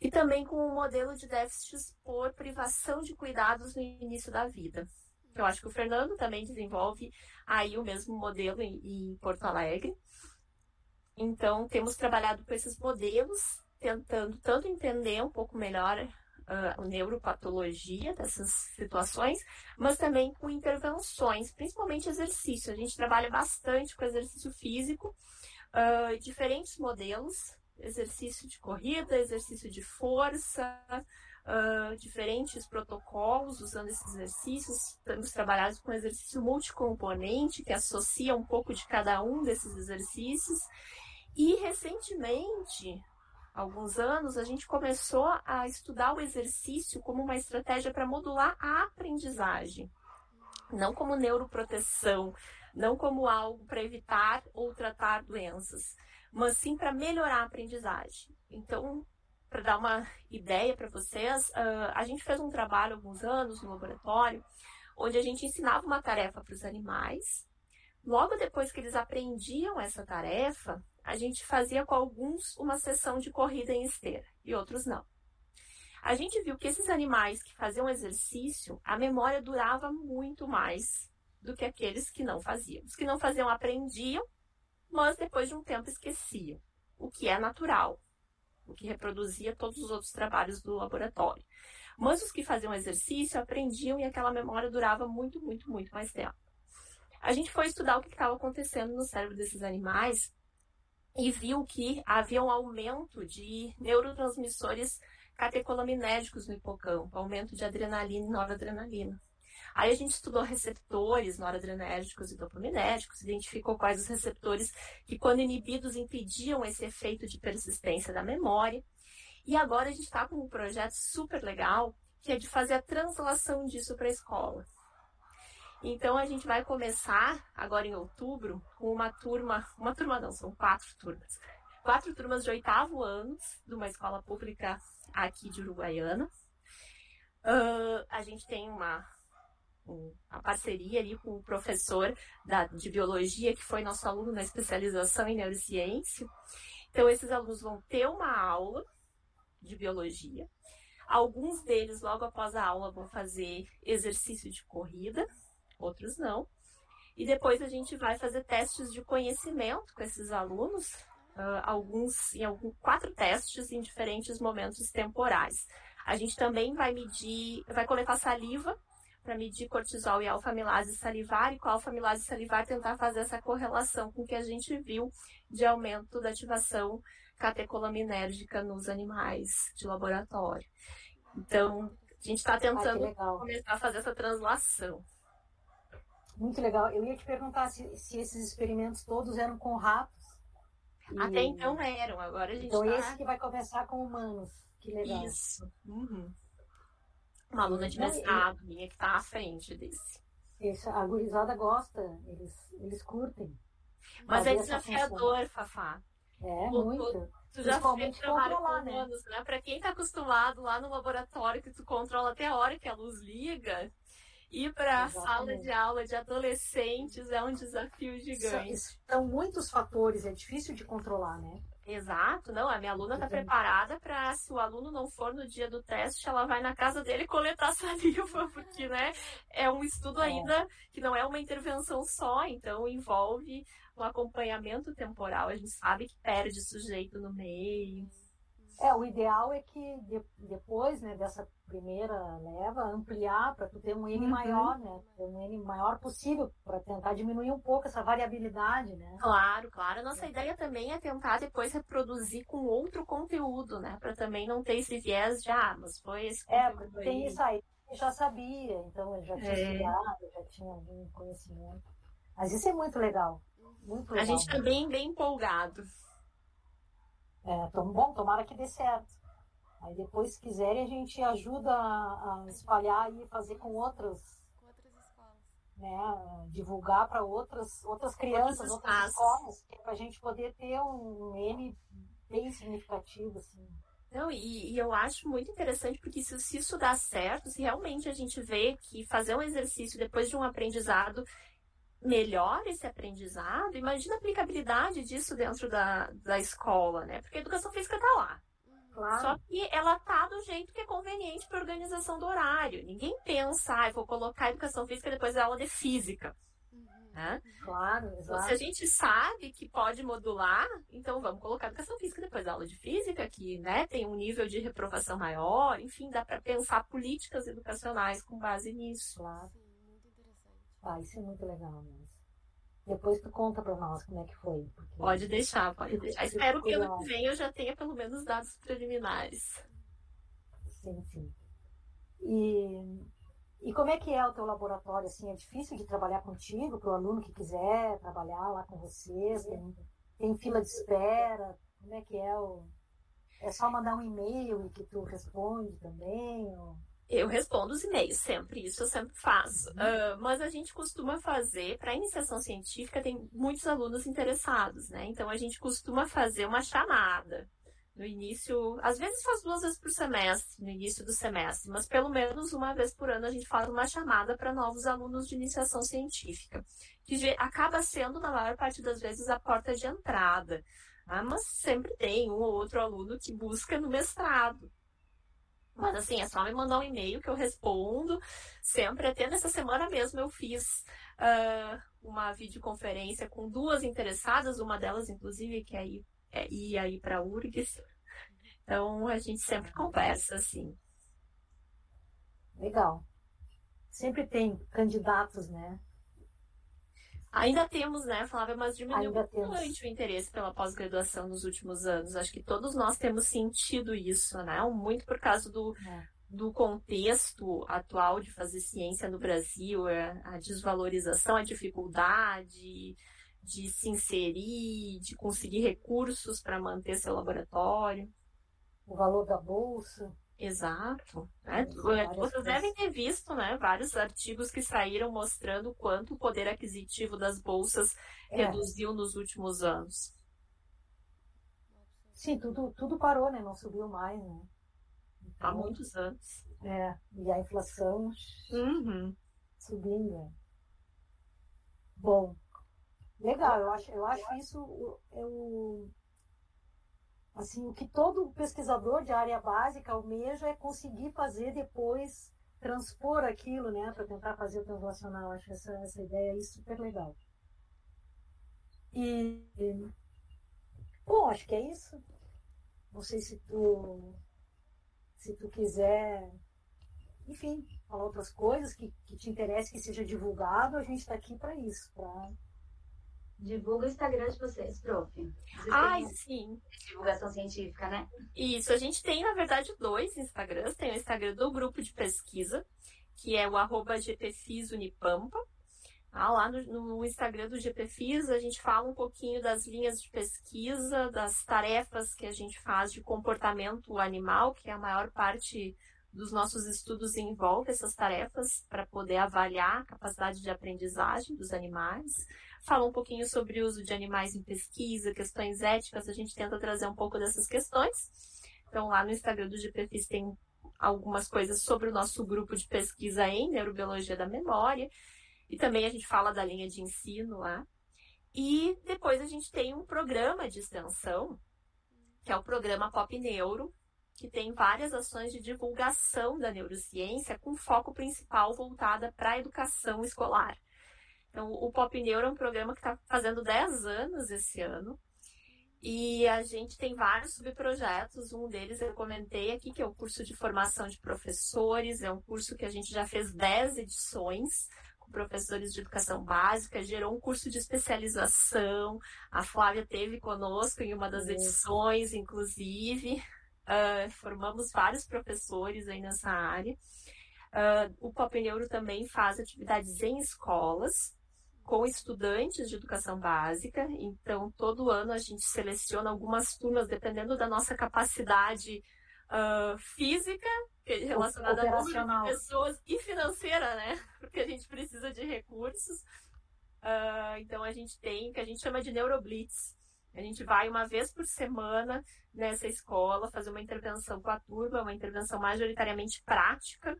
E também com o modelo de déficits por privação de cuidados no início da vida. Eu acho que o Fernando também desenvolve aí o mesmo modelo em, em Porto Alegre. Então, temos trabalhado com esses modelos, tentando tanto entender um pouco melhor uh, neuropatologia dessas situações, mas também com intervenções, principalmente exercício. A gente trabalha bastante com exercício físico, uh, diferentes modelos, exercício de corrida, exercício de força, uh, diferentes protocolos usando esses exercícios. Temos trabalhado com exercício multicomponente, que associa um pouco de cada um desses exercícios. E recentemente, alguns anos, a gente começou a estudar o exercício como uma estratégia para modular a aprendizagem, não como neuroproteção, não como algo para evitar ou tratar doenças, mas sim para melhorar a aprendizagem. Então, para dar uma ideia para vocês, a gente fez um trabalho há alguns anos no laboratório, onde a gente ensinava uma tarefa para os animais. Logo depois que eles aprendiam essa tarefa, a gente fazia com alguns uma sessão de corrida em esteira e outros não. A gente viu que esses animais que faziam exercício, a memória durava muito mais do que aqueles que não faziam. Os que não faziam aprendiam, mas depois de um tempo esqueciam, o que é natural, o que reproduzia todos os outros trabalhos do laboratório. Mas os que faziam exercício aprendiam e aquela memória durava muito, muito, muito mais tempo. A gente foi estudar o que estava acontecendo no cérebro desses animais e viu que havia um aumento de neurotransmissores catecolaminérgicos no hipocampo, aumento de adrenalina e noradrenalina. Aí a gente estudou receptores noradrenérgicos e dopaminérgicos, identificou quais os receptores que, quando inibidos, impediam esse efeito de persistência da memória. E agora a gente está com um projeto super legal, que é de fazer a translação disso para a escola. Então a gente vai começar agora em outubro com uma turma, uma turma não, são quatro turmas. Quatro turmas de oitavo anos de uma escola pública aqui de Uruguaiana. Uh, a gente tem uma, uma parceria ali com o professor da, de biologia, que foi nosso aluno na especialização em neurociência. Então, esses alunos vão ter uma aula de biologia. Alguns deles, logo após a aula, vão fazer exercício de corrida, outros não. E depois a gente vai fazer testes de conhecimento com esses alunos, uh, alguns em alguns, quatro testes em diferentes momentos temporais. A gente também vai medir, vai coletar saliva para medir cortisol e alfa-amilase salivar e com a alfa-amilase salivar tentar fazer essa correlação com o que a gente viu de aumento da ativação catecolaminérgica nos animais de laboratório. Então, a gente está tentando ah, começar a fazer essa translação. Muito legal. Eu ia te perguntar se, se esses experimentos todos eram com ratos. Até e... então eram, agora a gente Então tá... esse que vai começar com humanos. Que legal. Isso. Uhum. Uma aluna de mestrado minha que está à frente desse. Isso, a gurizada gosta, eles, eles curtem. Mas é desafiador, Fafá. É, tu, muito. Tu, tu já fez trabalho com né? anos, né? Pra quem tá acostumado lá no laboratório que tu controla até a hora que a luz liga, ir para a sala de aula de adolescentes é um desafio gigante. São muitos fatores, é difícil de controlar, né? Exato, não, a minha aluna está preparada para, se o aluno não for no dia do teste, ela vai na casa dele coletar saliva, porque, né, é um estudo é. ainda que não é uma intervenção só, então envolve um acompanhamento temporal, a gente sabe que perde sujeito no meio. É, o ideal é que de, depois, né, dessa primeira leva, ampliar para tu ter um N uhum. maior, né? Ter um N maior possível, para tentar diminuir um pouco essa variabilidade, né? Claro, claro. Nossa é. ideia também é tentar depois reproduzir com outro conteúdo, né? Para também não ter esse viés de, ah, mas foi esse é, conteúdo É, tem aí. isso aí. Eu já sabia, então ele já tinha é. estudado, já tinha algum conhecimento. Mas isso é muito legal. Muito legal. A gente está bem, bem empolgado. É, tão bom, tomara que dê certo. Aí depois, se quiserem, a gente ajuda a, espalhar e fazer com outras, com outras escolas. Né, divulgar para outras, outras crianças, outras, escolas, para a gente poder ter um, um M bem significativo. Assim. Não, e, e, eu acho muito interessante porque se, se, isso dá certo, se realmente a gente vê que fazer um exercício depois de um aprendizado melhora esse aprendizado, imagina a aplicabilidade disso dentro da, da escola, né? Porque a educação física está lá. Claro. Só que ela tá do jeito que é conveniente para organização do horário. Ninguém pensa, ah, vou colocar a educação física depois da aula de física. Uhum. Né? Claro, exato. Então, se a gente sabe que pode modular, então vamos colocar a educação física depois da aula de física, que né, tem um nível de reprovação maior, enfim, dá para pensar políticas educacionais com base nisso. Claro. Ah, isso é muito legal mesmo. Depois tu conta para nós como é que foi. Pode deixar, pode deixar. Espero que ano que vem eu já tenha pelo menos dados preliminares. Sim, sim. E, e como é que é o teu laboratório? Assim, é difícil de trabalhar contigo, para o aluno que quiser trabalhar lá com vocês? Tem, tem fila de espera? Como é que é o... É só mandar um e-mail e que tu responde também? Ou... Eu respondo os e-mails sempre, isso eu sempre faço. Uh, mas a gente costuma fazer, para iniciação científica, tem muitos alunos interessados, né? Então a gente costuma fazer uma chamada no início, às vezes faz duas vezes por semestre, no início do semestre, mas pelo menos uma vez por ano a gente faz uma chamada para novos alunos de iniciação científica, que acaba sendo, na maior parte das vezes, a porta de entrada. Ah, mas sempre tem um ou outro aluno que busca no mestrado. Mas assim, é só me mandar um e-mail que eu respondo. Sempre, até nessa semana mesmo, eu fiz uh, uma videoconferência com duas interessadas, uma delas, inclusive, que é ir, é ir aí para a URGS. Então, a gente sempre conversa, assim. Legal. Sempre tem candidatos, né? Ainda temos, né, Flávia, mas diminuiu bastante o interesse pela pós-graduação nos últimos anos. Acho que todos nós temos sentido isso, né? Muito por causa do, é. do contexto atual de fazer ciência no Brasil, é, a desvalorização, a dificuldade de se inserir, de conseguir recursos para manter seu laboratório. O valor da bolsa. Exato. Né? Vocês devem ter visto né, vários artigos que saíram mostrando o quanto o poder aquisitivo das bolsas é. reduziu nos últimos anos. Sim, tudo, tudo parou, né? Não subiu mais, né? Então, Há muitos anos. É, e a inflação uhum. subindo. É. Bom, legal, eu acho, eu acho isso eu, Assim, o que todo pesquisador de área básica almeja é conseguir fazer depois, transpor aquilo, né, para tentar fazer o translacional. Acho essa, essa ideia aí super legal. E, bom, acho que é isso. Não sei se tu, se tu quiser, enfim, falar outras coisas que, que te interesse que seja divulgado, a gente está aqui para isso, para Divulga o Instagram de vocês, prof. Vocês Ai, sim. Divulgação científica, né? Isso, a gente tem, na verdade, dois Instagrams. Tem o Instagram do grupo de pesquisa, que é o arroba gpfisunipampa. Ah, lá no, no, Instagram do GPFIS a gente fala um pouquinho das linhas de pesquisa, das tarefas que a gente faz de comportamento animal, que é a maior parte dos nossos estudos envolve essas tarefas para poder avaliar a capacidade de aprendizagem dos animais fala um pouquinho sobre o uso de animais em pesquisa, questões éticas, a gente tenta trazer um pouco dessas questões. Então, lá no Instagram do GPFIS tem algumas coisas sobre o nosso grupo de pesquisa em neurobiologia da memória. E também a gente fala da linha de ensino lá. E depois a gente tem um programa de extensão, que é o programa Pop Neuro, que tem várias ações de divulgação da neurociência com foco principal voltada para a educação escolar. Então, o Pop Neuro é um programa que está fazendo 10 anos esse ano. E a gente tem vários subprojetos. Um deles eu comentei aqui, que é o curso de formação de professores. É um curso que a gente já fez 10 edições com professores de educação básica. Gerou um curso de especialização. A Flávia teve conosco em uma das edições, inclusive. Uh, formamos vários professores aí nessa área. Uh, o Pop Neuro também faz atividades em escolas com estudantes de educação básica. Então, todo ano a gente seleciona algumas turmas, dependendo da nossa capacidade uh, física, relacionada a número de pessoas, e financeira, né? Porque a gente precisa de recursos. Então, a gente tem o que a gente chama de Neuroblitz. A gente vai uma vez por semana nessa escola fazer uma intervenção com a turma, uma intervenção majoritariamente prática,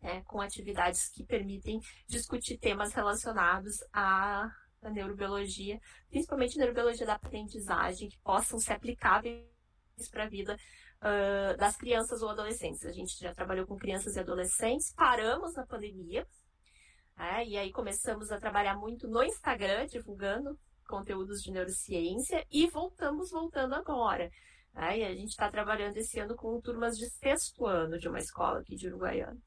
né, com atividades que permitem discutir temas relacionados à, à neurobiologia, principalmente neurobiologia da aprendizagem, que possam ser aplicáveis para a vida uh, das crianças ou adolescentes. A gente já trabalhou com crianças e adolescentes, paramos na pandemia, né, e aí começamos a trabalhar muito no Instagram, divulgando conteúdos de neurociência, e voltamos voltando agora. Né, e a gente está trabalhando esse ano com turmas de sexto ano de uma escola aqui de Uruguaiana.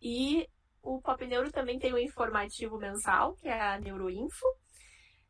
E o Pop Neuro também tem um informativo mensal, que é a Neuroinfo.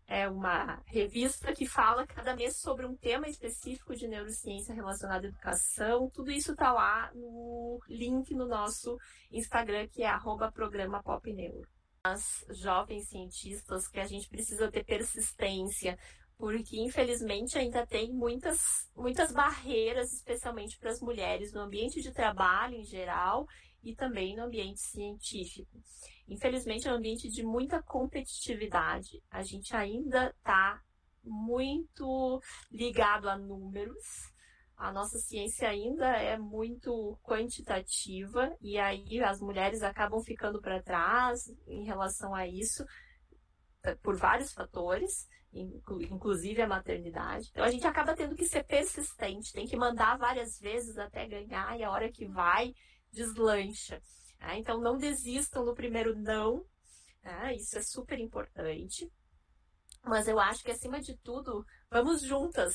É uma revista que fala cada mês sobre um tema específico de neurociência relacionado à educação. Tudo isso está lá no link no nosso Instagram, que é arroba programa Pop Neuro. As jovens cientistas que a gente precisa ter persistência, porque infelizmente ainda tem muitas, muitas barreiras, especialmente para as mulheres no ambiente de trabalho em geral e também no ambiente científico. Infelizmente, é um ambiente de muita competitividade. A gente ainda está muito ligado a números. A nossa ciência ainda é muito quantitativa e aí as mulheres acabam ficando para trás em relação a isso eh, por vários fatores, inclusive a maternidade. Então a gente acaba tendo que ser persistente, tem que mandar várias vezes até ganhar e a hora que vai deslancha. Né? Então, não desistam no primeiro não, né? isso é super importante. Mas eu acho que, acima de tudo, vamos juntas,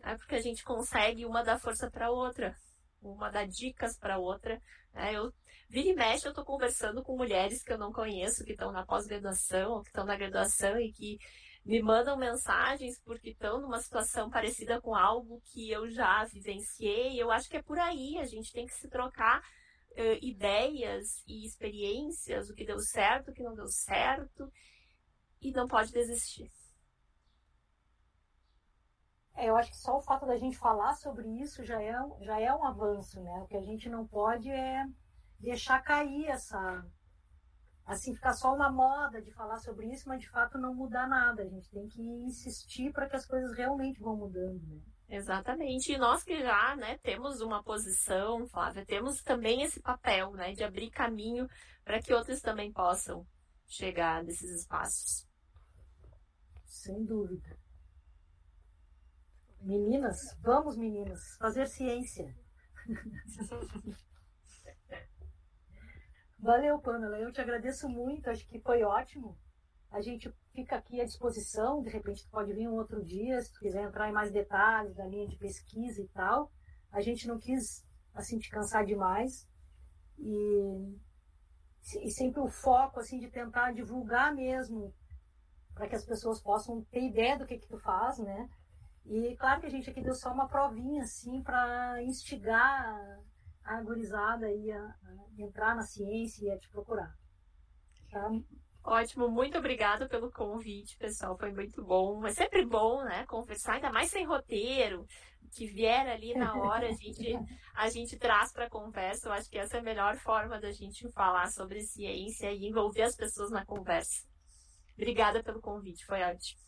né? porque a gente consegue uma dar força para outra, uma dar dicas para outra. Né? Eu, vira e mexe, eu estou conversando com mulheres que eu não conheço, que estão na pós-graduação, ou que estão na graduação e que me mandam mensagens porque estão numa situação parecida com algo que eu já vivenciei. Eu acho que é por aí, a gente tem que se trocar uh, ideias e experiências, o que deu certo, o que não deu certo, e não pode desistir. É, eu acho que só o fato da gente falar sobre isso já é, já é um avanço, né? O que a gente não pode é deixar cair essa. Assim, ficar só uma moda de falar sobre isso, mas de fato não mudar nada. A gente tem que insistir para que as coisas realmente vão mudando, né? Exatamente. E nós que já né, temos uma posição, Flávia, temos também esse papel né, de abrir caminho para que outros também possam chegar nesses espaços. Sem dúvida. Meninas, vamos meninas, fazer ciência. Valeu, Pamela. Eu te agradeço muito. Acho que foi ótimo. A gente fica aqui à disposição. De repente, pode vir um outro dia, se tu quiser entrar em mais detalhes da linha de pesquisa e tal. A gente não quis assim te cansar demais e, e sempre o foco assim de tentar divulgar mesmo para que as pessoas possam ter ideia do que que tu faz, né? E claro que a gente aqui deu só uma provinha assim para instigar a gurizada aí a, a, entrar na ciência e a te procurar. Tá? Ótimo, muito obrigada pelo convite, pessoal. Foi muito bom. É sempre bom, né? Conversar, ainda mais sem roteiro que vier ali na hora, a gente, a gente traz para a conversa. Eu acho que essa é a melhor forma da gente falar sobre ciência e envolver as pessoas na conversa. Obrigada pelo convite, foi ótimo.